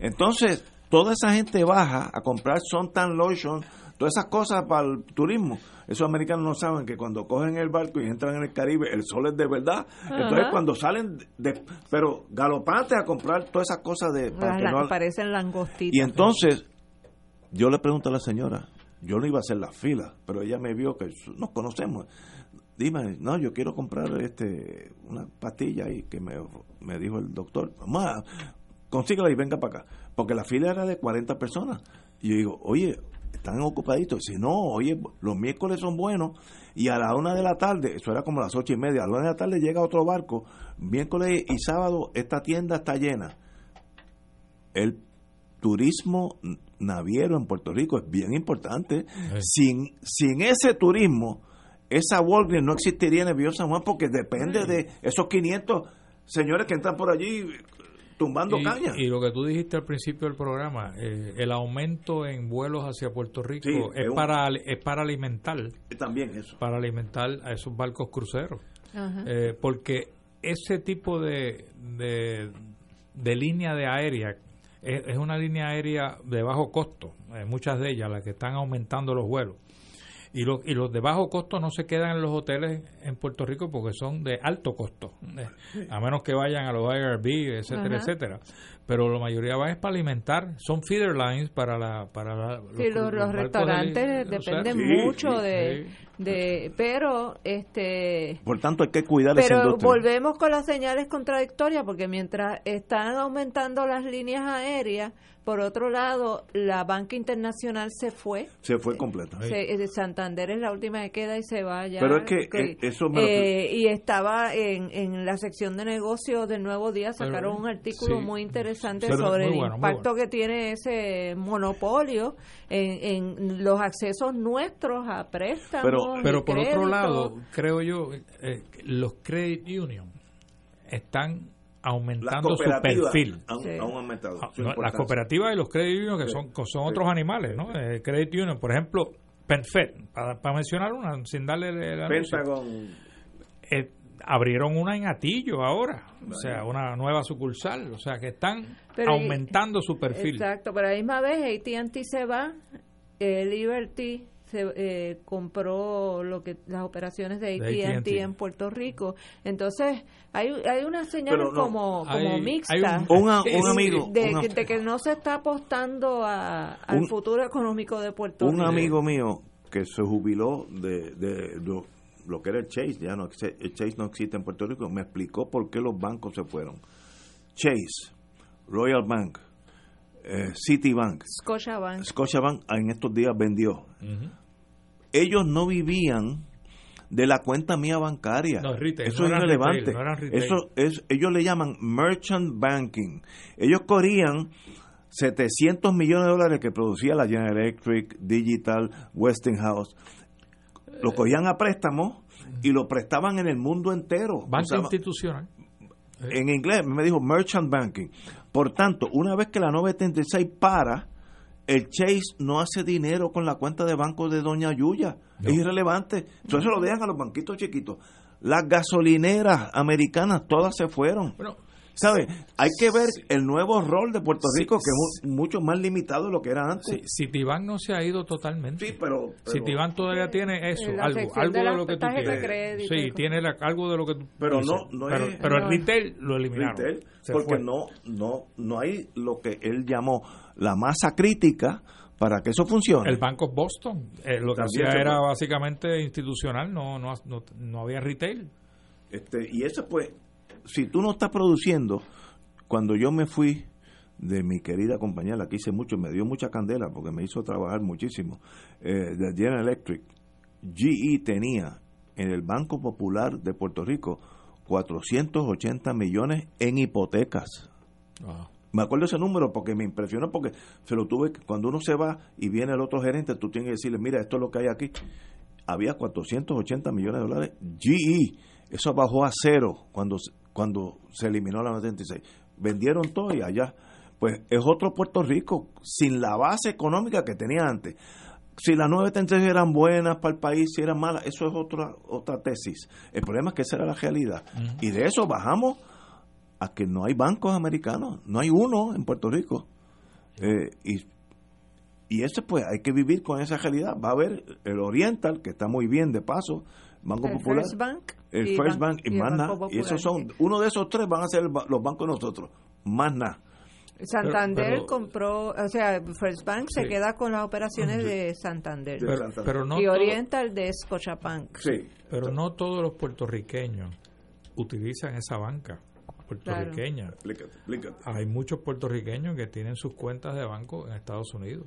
Entonces, toda esa gente baja a comprar Suntan Lotion, todas esas cosas para el turismo. Esos americanos no saben que cuando cogen el barco y entran en el Caribe, el sol es de verdad. Entonces, Ajá. cuando salen, de, pero galopantes a comprar todas esas cosas de... para que no- parecen langostitas. y entonces, yo le pregunto a la señora, yo no iba a hacer la fila, pero ella me vio que nos conocemos. Dime, no, yo quiero comprar este una pastilla y que me, me dijo el doctor, mamá, consíguela y venga para acá. Porque la fila era de 40 personas. Y yo digo, oye, están ocupaditos. Si no, oye, los miércoles son buenos. Y a la una de la tarde, eso era como las ocho y media, a la una de la tarde llega otro barco. Miércoles y sábado, esta tienda está llena el turismo naviero en Puerto Rico es bien importante. Sin, sin ese turismo, esa Walgreens no existiría en el Viejo San Juan porque depende de esos 500 señores que entran por allí tumbando Y, caña. y lo que tú dijiste al principio del programa, eh, el aumento en vuelos hacia Puerto Rico Sí, es, es un- para es para alimentar También eso. para alimentar a esos barcos cruceros, Ajá. Eh, porque ese tipo de, de, de línea de aérea es, es una línea aérea de bajo costo, eh, muchas de ellas las que están aumentando los vuelos. Y los, y los de bajo costo no se quedan en los hoteles en Puerto Rico porque son de alto costo, eh, a menos que vayan a los IRB, etcétera, etcétera. Pero la mayoría van es para alimentar, son feeder lines para la... Para la, sí, los, restaurantes dependen mucho de, de... Pero, este... Por tanto, hay que cuidar Pero volvemos con las señales contradictorias porque mientras están aumentando las líneas aéreas, por otro lado, la banca internacional se fue. Se fue completa. Eh, Santander es la última que queda y se va ya. Pero es que, eh, eso eh, Y estaba en, en la sección de negocios del Nuevo Día, sacaron un artículo muy interesante sobre el impacto que tiene ese monopolio en, en, los accesos nuestros a préstamos. Pero, pero por otro lado, creo yo, los credit unions están aumentando su perfil. las cooperativas y los credit unions que son, son otros animales, ¿no? Eh, credit union, por ejemplo, PenFed, para, mencionar una, sin darle la eh, abrieron una en Atillo ahora, o sea, una nueva sucursal, o sea, que están aumentando su perfil. Exacto, pero a la misma vez AT&T se va, eh, Liberty se eh, compró lo que las operaciones de AT&T en Puerto Rico. Entonces, hay, hay unas señales como, como mixtas un, amigo, de, que no se está apostando a, al futuro económico de Puerto Rico. Un amigo mío que se jubiló de, de, lo, que era el Chase, ya no el Chase no existe en Puerto Rico, me explicó por qué los bancos se fueron. Chase, Royal Bank, eh, Citibank, Scotiabank. Scotiabank en estos días vendió. Ellos no vivían de la cuenta mía bancaria. Eso es irrelevante. Eso es, ellos le llaman merchant banking. Ellos corrían 700 millones de dólares que producía la General Electric, Digital, Westinghouse. Lo cogían a préstamo y lo prestaban en el mundo entero. Banco institucional. En inglés me dijo merchant banking. Por tanto, una vez que la 936 para, el Chase no hace dinero con la cuenta de banco de Doña Yuya. Es irrelevante. Entonces lo dejan a los banquitos chiquitos. Las gasolineras americanas todas se fueron. Bueno, ¿Sabe? Hay que ver el nuevo rol de Puerto Rico, que es mucho más limitado de lo que era antes. Sí, Citibank no se ha ido totalmente. Sí, pero... Citibank todavía tiene eso, algo, algo de, lo que tú quieres. Sí, tiene algo de lo que tú Pero no, no pero, es, pero el retail lo eliminaron. Retail, porque no, no, no hay lo que él llamó la masa crítica para que eso funcione. El Banco Boston, eh, lo que hacía era básicamente institucional, no, no, no, no había retail. Este, y eso pues si tú no estás produciendo, cuando yo me fui de mi querida compañera, la quise mucho, me dio mucha candela porque me hizo trabajar muchísimo, eh, de General Electric, GE tenía en el Banco Popular de Puerto Rico 480 millones en hipotecas. Me acuerdo ese número porque me impresionó porque se lo tuve cuando uno se va y viene el otro gerente, tú tienes que decirle, mira, esto es lo que hay aquí. Había 480 millones de dólares. GE, eso bajó a cero cuando cuando se eliminó la 96. Vendieron todo y allá. Pues es otro Puerto Rico sin la base económica que tenía antes. Si las 936 eran buenas para el país, si eran malas, eso es otra otra tesis. El problema es que esa era la realidad. Y de eso bajamos a que no hay bancos americanos, no hay uno en Puerto Rico. Eh, y, y ese pues hay que vivir con esa realidad. Va a haber el Oriental, que está muy bien de paso, Banco Popular. First Bank el First Bank y, más nada. Y esos son, uno de esos tres van a ser los bancos de nosotros, más nada. Santander compró, o sea, First Bank se queda con las operaciones de Santander. Pero, no y Oriental de Scotiabank. Sí. Pero no todos los puertorriqueños utilizan esa banca puertorriqueña. Hay muchos puertorriqueños que tienen sus cuentas de banco en Estados Unidos.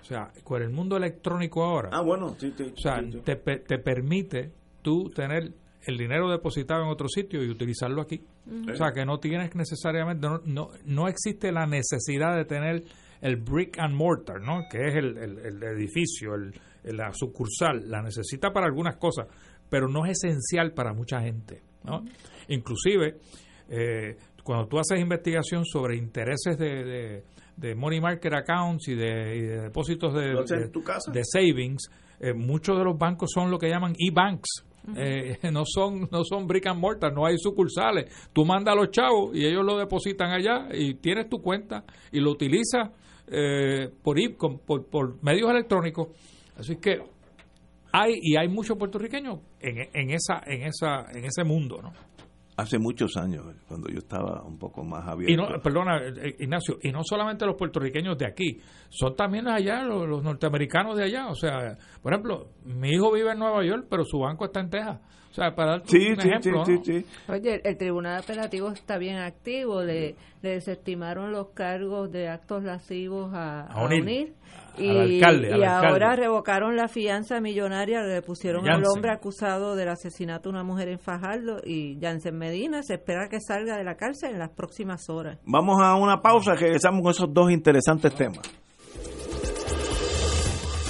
O sea, con el mundo electrónico ahora. Ah, bueno, sí, O sea, Te, te permite tú tener el dinero depositado en otro sitio y utilizarlo aquí. O sea, que no tienes necesariamente, no, no, no, existe la necesidad de tener el brick and mortar, ¿no? Que es el, el, edificio, el, la sucursal. La necesita para algunas cosas, pero no es esencial para mucha gente, ¿no? Inclusive, eh, cuando tú haces investigación sobre intereses de, de, money market accounts y de, depósitos de, de, savings, eh, muchos de los bancos son lo que llaman e-banks eh, [LAUGHS] no son no son brick and mortar, no hay sucursales. Tú mandas a los chavos y ellos lo depositan allá y tienes tu cuenta y lo utilizas eh, por, por, por medios electrónicos. Así que hay y hay muchos puertorriqueños en, en esa en esa en ese mundo, ¿no? Hace muchos años, cuando yo estaba un poco más abierto. Y no, perdona, eh, Ignacio, y no solamente los puertorriqueños de aquí, son también allá los, los norteamericanos de allá. O sea, por ejemplo, mi hijo vive en Nueva York, pero su banco está en Texas. O sea, para dar Sí, un sí, ejemplo. sí, ¿no? sí, sí. Oye, el Tribunal Apelativo está bien activo, le, le desestimaron los cargos de actos lascivos a. Al y, alcalde, y al alcalde. ahora revocaron la fianza millonaria, le pusieron al hombre acusado del asesinato de una mujer en Fajardo y Jansen Medina se espera que salga de la cárcel en las próximas horas. Vamos a una pausa, que regresamos con esos dos interesantes temas.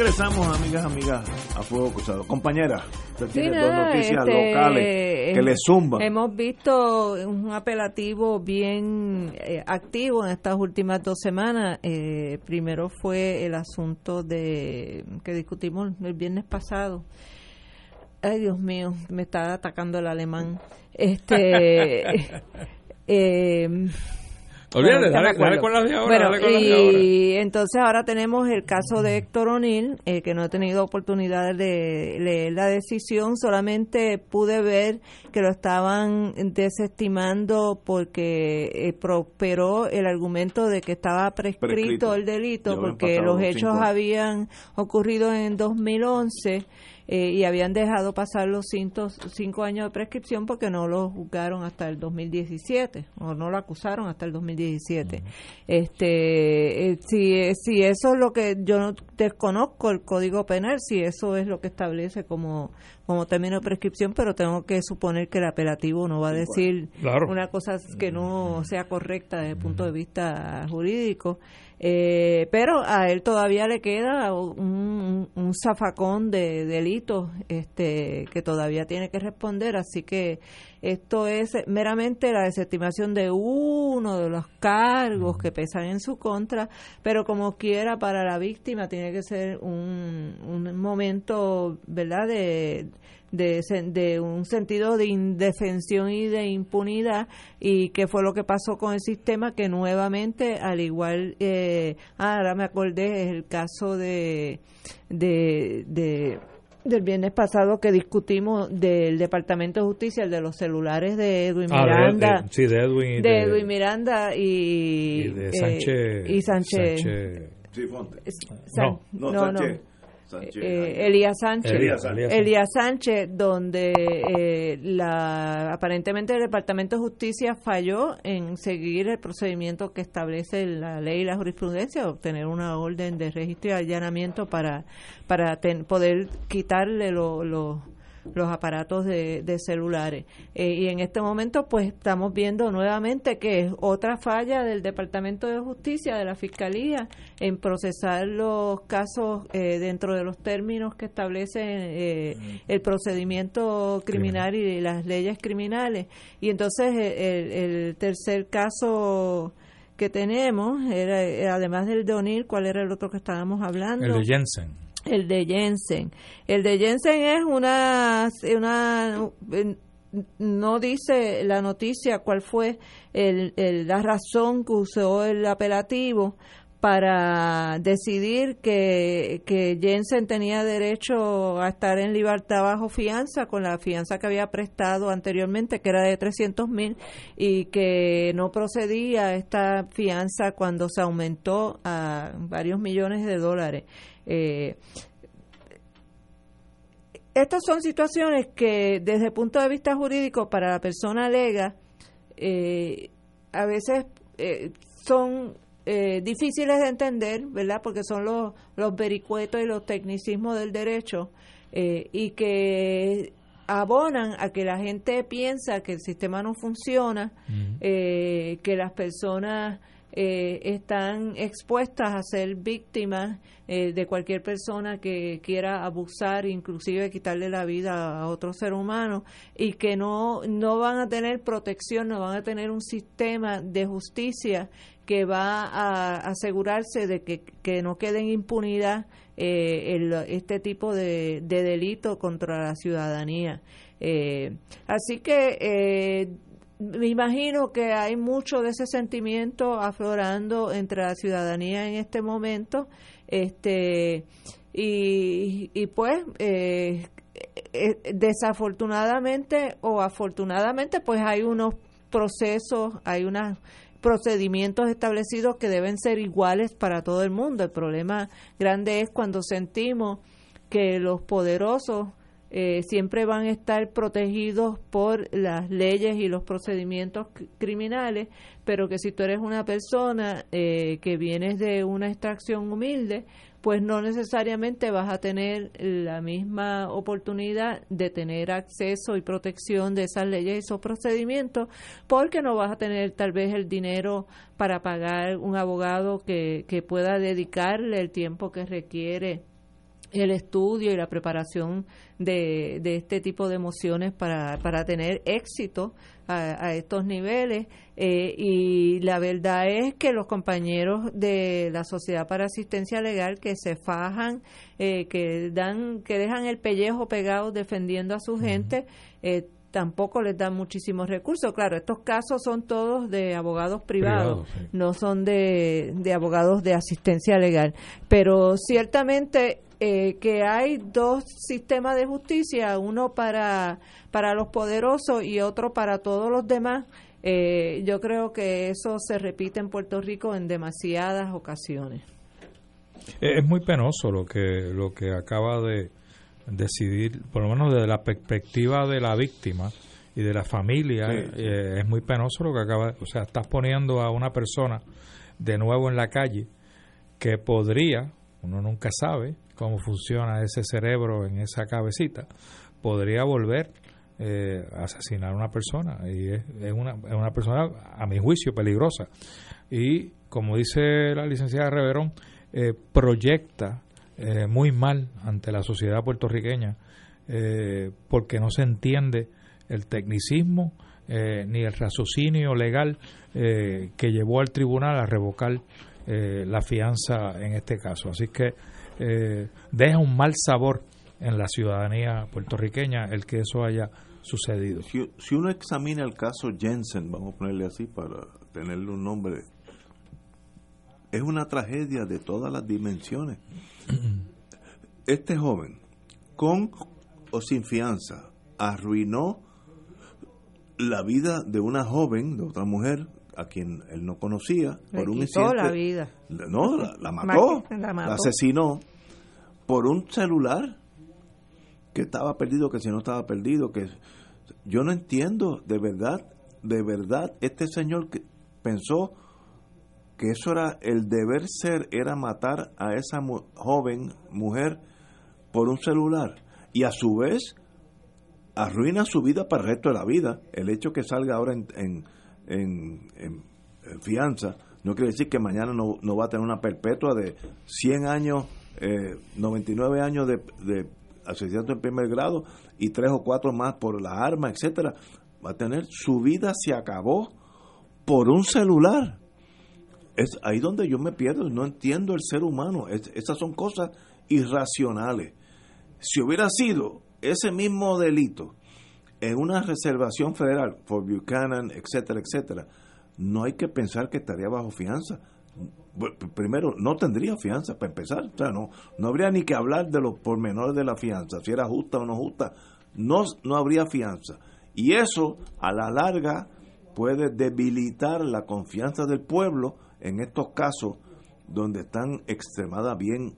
Regresamos, amigas, amigas, a Fuego Cruzado. Compañera, usted Sí, tiene nada, dos noticias este, locales que eh, le zumban. Hemos visto un apelativo bien eh, activo en estas últimas dos semanas. Eh, primero fue el asunto de que discutimos el viernes pasado. Ay, Dios mío, me está atacando el alemán. Este. [LAUGHS] eh, Olvídate, dale, con las de ahora. Bueno, dale con las de ahora. y entonces ahora tenemos el caso de Héctor O'Neill, eh, que no he tenido oportunidad de leer la decisión, solamente pude ver que lo estaban desestimando porque eh, prosperó el argumento de que estaba prescrito, Prescrito. el delito, porque los hechos habían ocurrido en 2011 eh, y habían dejado pasar los cinco, cinco años de prescripción porque no lo juzgaron hasta el 2017 o no lo acusaron hasta el 2017. Este, eh, si, eh, si eso es lo que yo no desconozco el Código Penal, si eso es lo que establece como como término de prescripción, pero tengo que suponer que el apelativo no va a decir Claro. una cosa que no sea correcta desde el punto de vista jurídico. Eh, pero a él todavía le queda un, zafacón de delitos este, que todavía tiene que responder, así que esto es meramente la desestimación de uno de los cargos que pesan en su contra, pero como quiera para la víctima tiene que ser un, un momento, ¿verdad?, de, de, un sentido de indefensión y de impunidad y que fue lo que pasó con el sistema que nuevamente al igual eh, ah, ahora me acordé es el caso de de, de del viernes pasado que discutimos del Departamento de Justicia, el de los celulares de Edwin Ah, de- Miranda, de- sí, de Edwin. y de Edwin Miranda y, y de eh, Sánchez. y Sánchez, Sánchez- Sí, Fonte. San- No, no, no, Sánchez. Sánchez. eh, Elías Sánchez. Elías, Elías. Elías Sánchez, donde eh, la, aparentemente el Departamento de Justicia falló en seguir el procedimiento que establece la ley y la jurisprudencia, obtener una orden de registro y allanamiento para, para ten- poder quitarle lo- lo- los aparatos de, de celulares. Eh, y en este momento, pues estamos viendo nuevamente que es otra falla del Departamento de Justicia, de la Fiscalía, en procesar los casos eh, dentro de los términos que establece eh, el procedimiento criminal y las leyes criminales. Y entonces eh, el, el tercer caso que tenemos, era, era, además del de O'Neill, ¿cuál era el otro que estábamos hablando? El de Jensen. El de Jensen. El de Jensen es una, una no dice la noticia cuál fue el, el- la razón que usó el apelativo para decidir que, que Jensen tenía derecho a estar en libertad bajo fianza con la fianza que había prestado anteriormente, que era de 300 mil, y que no procedía esta fianza cuando se aumentó a varios millones de dólares. Eh, estas son situaciones que desde el punto de vista jurídico para la persona alega eh, a veces eh, son eh, difíciles de entender, ¿verdad? Porque son los, los vericuetos y los tecnicismos del derecho y que abonan a que la gente piensa que el sistema no funciona, que las personas eh, están expuestas a ser víctimas eh, de cualquier persona que quiera abusar, inclusive quitarle la vida a otro ser humano, y que no, no van a tener protección, no van a tener un sistema de justicia que va a asegurarse de que, que no quede en impunidad eh, el, este tipo de, de delito contra la ciudadanía. así que me imagino que hay mucho de ese sentimiento aflorando entre la ciudadanía en este momento este y, y pues eh, eh, desafortunadamente o afortunadamente pues hay unos procesos hay unos procedimientos establecidos que deben ser iguales para todo el mundo. El problema grande es cuando sentimos que los poderosos eh, siempre van a estar protegidos por las leyes y los procedimientos criminales, pero que si tú eres una persona eh, que vienes de una extracción humilde, pues no necesariamente vas a tener la misma oportunidad de tener acceso y protección de esas leyes y esos procedimientos, porque no vas a tener tal vez el dinero para pagar un abogado que, que pueda dedicarle el tiempo que requiere el estudio y la preparación de, de este tipo de emociones para, para tener éxito a, estos niveles. Eh, y la verdad es que los compañeros de la Sociedad para Asistencia Legal que se fajan, eh, que dan, que dejan el pellejo pegado defendiendo a su gente, eh, tampoco les dan muchísimos recursos. Claro, estos casos son todos de abogados privados, no son de, de abogados de asistencia legal. Pero ciertamente eh, que hay dos sistemas de justicia, uno para, para los poderosos y otro para todos los demás. Eh, yo creo que eso se repite en Puerto Rico en demasiadas ocasiones. Es muy penoso lo que lo que acaba de decidir, por lo menos desde la perspectiva de la víctima y de la familia, eh, es muy penoso lo que acaba, o sea, estás poniendo a una persona de nuevo en la calle que podría, uno nunca sabe, cómo funciona ese cerebro en esa cabecita, podría volver eh, a asesinar a una persona. Y es, una, es una persona, a mi juicio, peligrosa. Y como dice la licenciada Reverón, eh, proyecta eh, muy mal ante la sociedad puertorriqueña porque no se entiende el tecnicismo ni el raciocinio legal que llevó al tribunal a revocar la fianza en este caso. Así que eh, deja un mal sabor en la ciudadanía puertorriqueña el que eso haya sucedido. Si, uno examina el caso Jensen, vamos a ponerle así para tenerle un nombre, es una tragedia de todas las dimensiones. [CLEARS THROAT] Este joven, con o sin fianza, arruinó la vida de una joven, de otra mujer, a quien él no conocía, por un incidente. la vida. No, la, mató, la, mató, la asesinó por un celular que estaba perdido, que si no estaba perdido, que yo no entiendo, de verdad, de verdad, este señor que pensó que eso era el deber ser, era matar a esa joven mujer por un celular y a su vez arruina su vida para el resto de la vida. El hecho que salga ahora en, en, en, fianza no quiere decir que mañana no, no va a tener una perpetua de 100 años eh, 99 años de, de asesinato en primer grado y tres o cuatro más por la arma, etcétera, va a tener su vida se acabó por un celular. Es ahí donde yo me pierdo, no entiendo el ser humano. esas son cosas irracionales. Si hubiera sido ese mismo delito en una reservación federal, por Buchanan, etcétera, etcétera, no hay que pensar que estaría bajo fianza primero, no tendría fianza para empezar. O sea, no, no habría ni que hablar de los pormenores de la fianza, si era justa o no justa. No, no habría fianza. Y eso, a la larga, puede debilitar la confianza del pueblo en estos casos donde están bien,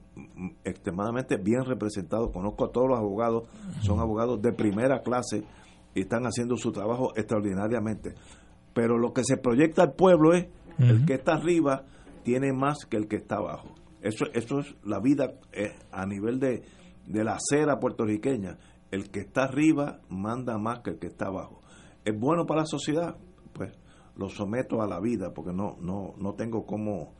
extremadamente bien representados. Conozco a todos los abogados, son abogados de primera clase y están haciendo su trabajo extraordinariamente. Pero lo que se proyecta al pueblo es el que está arriba tiene más que el que está abajo. Eso, eso es la vida eh, a nivel de, de la acera puertorriqueña. El que está arriba manda más que el que está abajo. ¿Es bueno para la sociedad? Lo someto a la vida porque no no no tengo cómo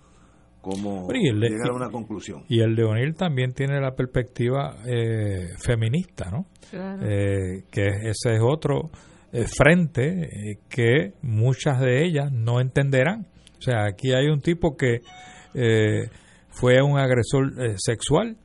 cómo llegar a una conclusión. Y el de O'Neill también tiene la perspectiva eh, feminista, ¿no? Claro. Eh, que ese es otro eh, frente eh, que muchas de ellas no entenderán. O sea, aquí hay un tipo que eh, fue un agresor eh, sexual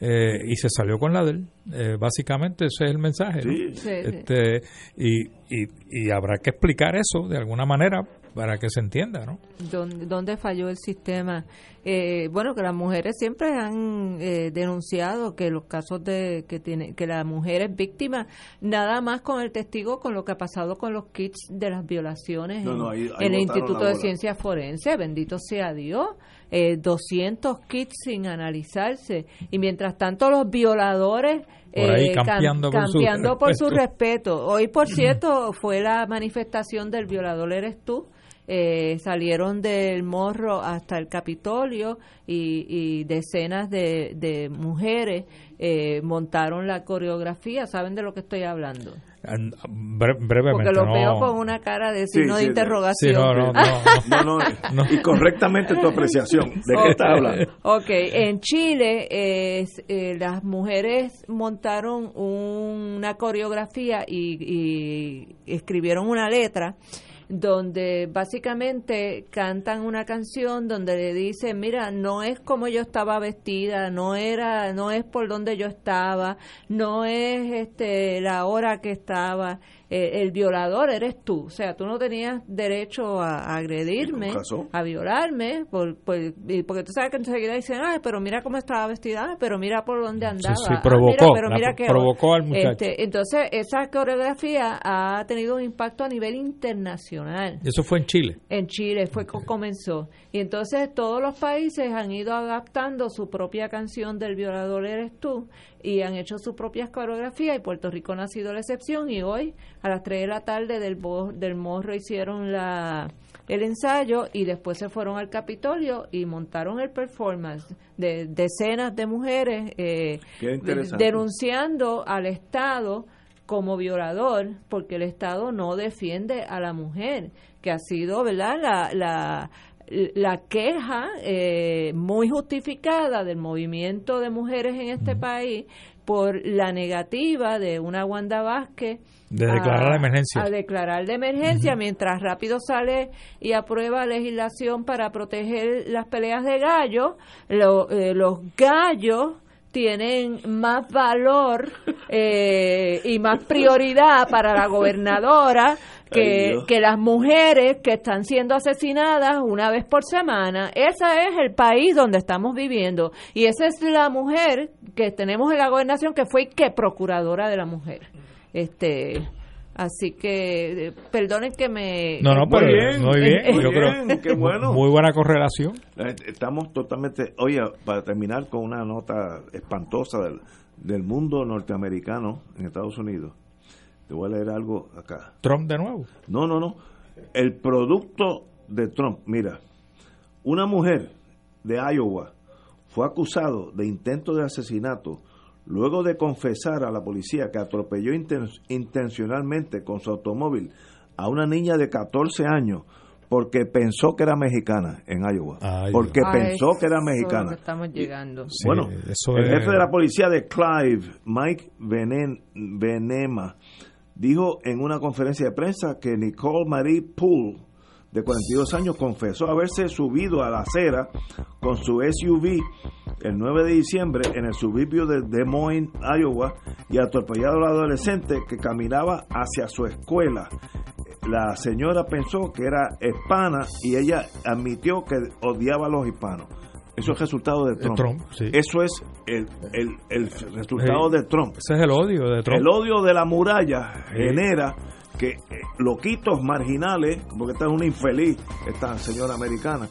eh, y se salió con la de él. Eh, básicamente ese es el mensaje. ¿no? Sí, Sí, sí. Este, y, y, y habrá que explicar eso de alguna manera para que se entienda, ¿no? ¿Dónde, dónde falló el sistema? Eh, bueno, que las mujeres siempre han eh, denunciado que los casos de que tiene que la mujer es víctima, nada más con el testigo con lo que ha pasado con los kits de las violaciones No, en, no, ahí- ahí en el Instituto de. Ciencias Forenses, bendito sea Dios. Eh, 200 kits sin analizarse y mientras tanto los violadores Por ahí eh, cam- campeando por su respeto. Hoy, por [CLEARS THROAT] cierto, fue la manifestación del violador eres tú. Eh, salieron del morro hasta el Capitolio y, y decenas de, de mujeres eh, montaron la coreografía. ¿Saben de lo que estoy hablando? And- bre- brevemente, Porque lo no. veo con una cara de Sí, signo sí, de sí. interrogación. Sí, no, no, no, [LAUGHS] no. No, no, y correctamente tu apreciación. ¿De qué estás hablando? Ok, en Chile eh, eh, las mujeres montaron una coreografía y, y escribieron una letra donde básicamente cantan una canción donde le dicen, mira, no es como yo estaba vestida, no era, no es por donde yo estaba, no es este la hora que estaba, eh, el violador eres tú, o sea, tú no tenías derecho a, a agredirme, a violarme, por, porque tú sabes que enseguida dicen, ay, pero mira cómo estaba vestida, pero mira por dónde andaba. sí, provocó, mira, pero mira que- provocó al muchacho. Este, entonces, esa coreografía ha tenido un impacto a nivel internacional. Eso fue en Chile. En Chile fue que comenzó. Y entonces todos los países han ido adaptando su propia canción del violador eres tú y han hecho sus propias coreografías y Puerto Rico no ha sido la excepción y hoy a las 3 de la tarde del, Bo- del Morro hicieron la el ensayo y después se fueron al Capitolio y montaron el performance de decenas de mujeres eh, denunciando al Estado como violador porque el Estado no defiende a la mujer que ha sido verdad la la, la queja eh, muy justificada del movimiento de mujeres en este país por la negativa de una Wanda Vázquez De declarar la emergencia. a declarar de emergencia mientras rápido sale y aprueba legislación para proteger las peleas de gallos lo- eh, los gallos tienen más valor eh, y más prioridad para la gobernadora [LAUGHS] que, que las mujeres que están siendo asesinadas una vez por semana. Ese es el país donde estamos viviendo. Y esa es la mujer que tenemos en la gobernación que fue que procuradora de la mujer. Este, así que eh, perdonen que me No, no, Muy pero bien, muy bien. muy Yo bien, creo qué bueno. muy buena correlación. Eh, Estamos totalmente, oye, para terminar con una nota espantosa del, del mundo norteamericano en Estados Unidos, te voy a leer algo acá. Trump de nuevo. No, no, no. El producto de Trump, mira, una mujer de Iowa fue acusado de intento de asesinato luego de confesar a la policía que atropelló inten- intencionalmente con su automóvil a una niña de 14 años porque pensó que era mexicana en Iowa. Ay, porque pensó que era mexicana. que estamos llegando. Sí, bueno, eso el es- jefe de la policía de Clive, Mike Venen- Venema, dijo en una conferencia de prensa que Nicole Marie Poole, de 42 años, confesó haberse subido a la acera con su SUV el 9 de diciembre en el suburbio de Des Moines, Iowa, y atropellado a la adolescente que caminaba hacia su escuela. La señora pensó que era hispana y ella admitió que odiaba a los hispanos. Eso es resultado de Trump. Trump, sí. Eso es el, el, el resultado Sí. de Trump. Ese es el odio de Trump. El odio de la muralla genera que eh, loquitos marginales, porque esta es una infeliz, esta señora americana,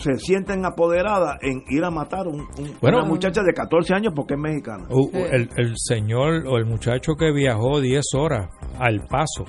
se sienten apoderadas en ir a matar a un, un- Bueno. una muchacha de 14 años porque es mexicana. Uh, el, el señor o el muchacho que viajó 10 horas al paso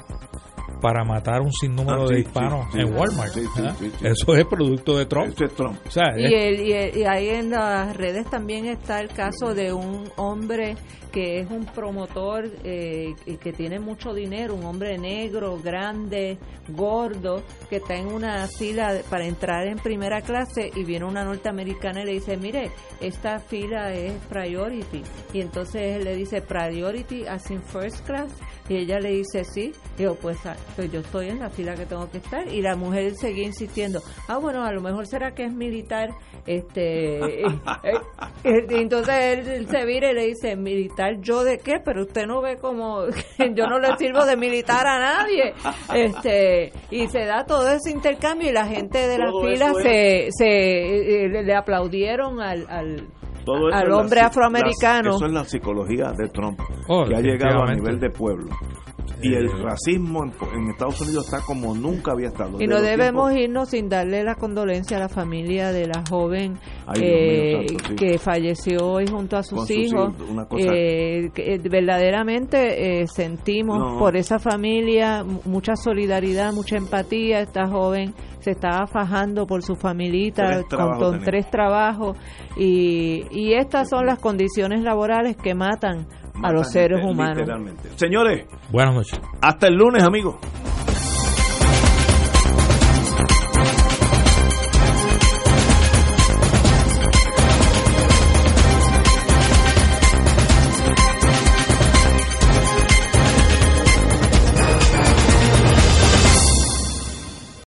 para matar un sinnúmero Ah, sí, de hispanos sí, sí. en Walmart. Sí, sí, sí, sí. Eso es producto de Trump. Eso es Trump. O sea, Y, es- el, y, el- y ahí en las redes también está el caso de un hombre que es un promotor eh, que tiene mucho dinero, un hombre negro, grande, gordo, que está en una fila para entrar en primera clase y viene una norteamericana y le dice, mire, esta fila es priority. Y entonces él le dice, priority as in first class. Y ella le dice, sí. Y yo, pues, ah, pues yo estoy en la fila que tengo que estar. Y la mujer seguía insistiendo, ah, bueno, a lo mejor será que es militar. este [LAUGHS] eh, eh, Entonces él se vira y le dice, militar yo de qué, pero usted no ve como [LAUGHS] yo no le sirvo de militar a nadie. este Y se da todo ese intercambio y la gente de la fila se, se eh, le, aplaudieron al, al al hombre afroamericano. eso es la psicología de Trump, oh, que ha llegado a nivel de pueblo y el racismo en, Estados Unidos está como nunca había estado. Y no debemos irnos sin darle la condolencia a la familia de la joven eh, que falleció hoy junto a sus hijos. Eh, eh, verdaderamente sentimos por esa familia mucha solidaridad, mucha empatía. Esta joven se estaba fajando por su familita con, tres trabajos y, y estas son las condiciones laborales que matan a los seres humanos. Señores, buenas noches. Hasta el lunes, amigos.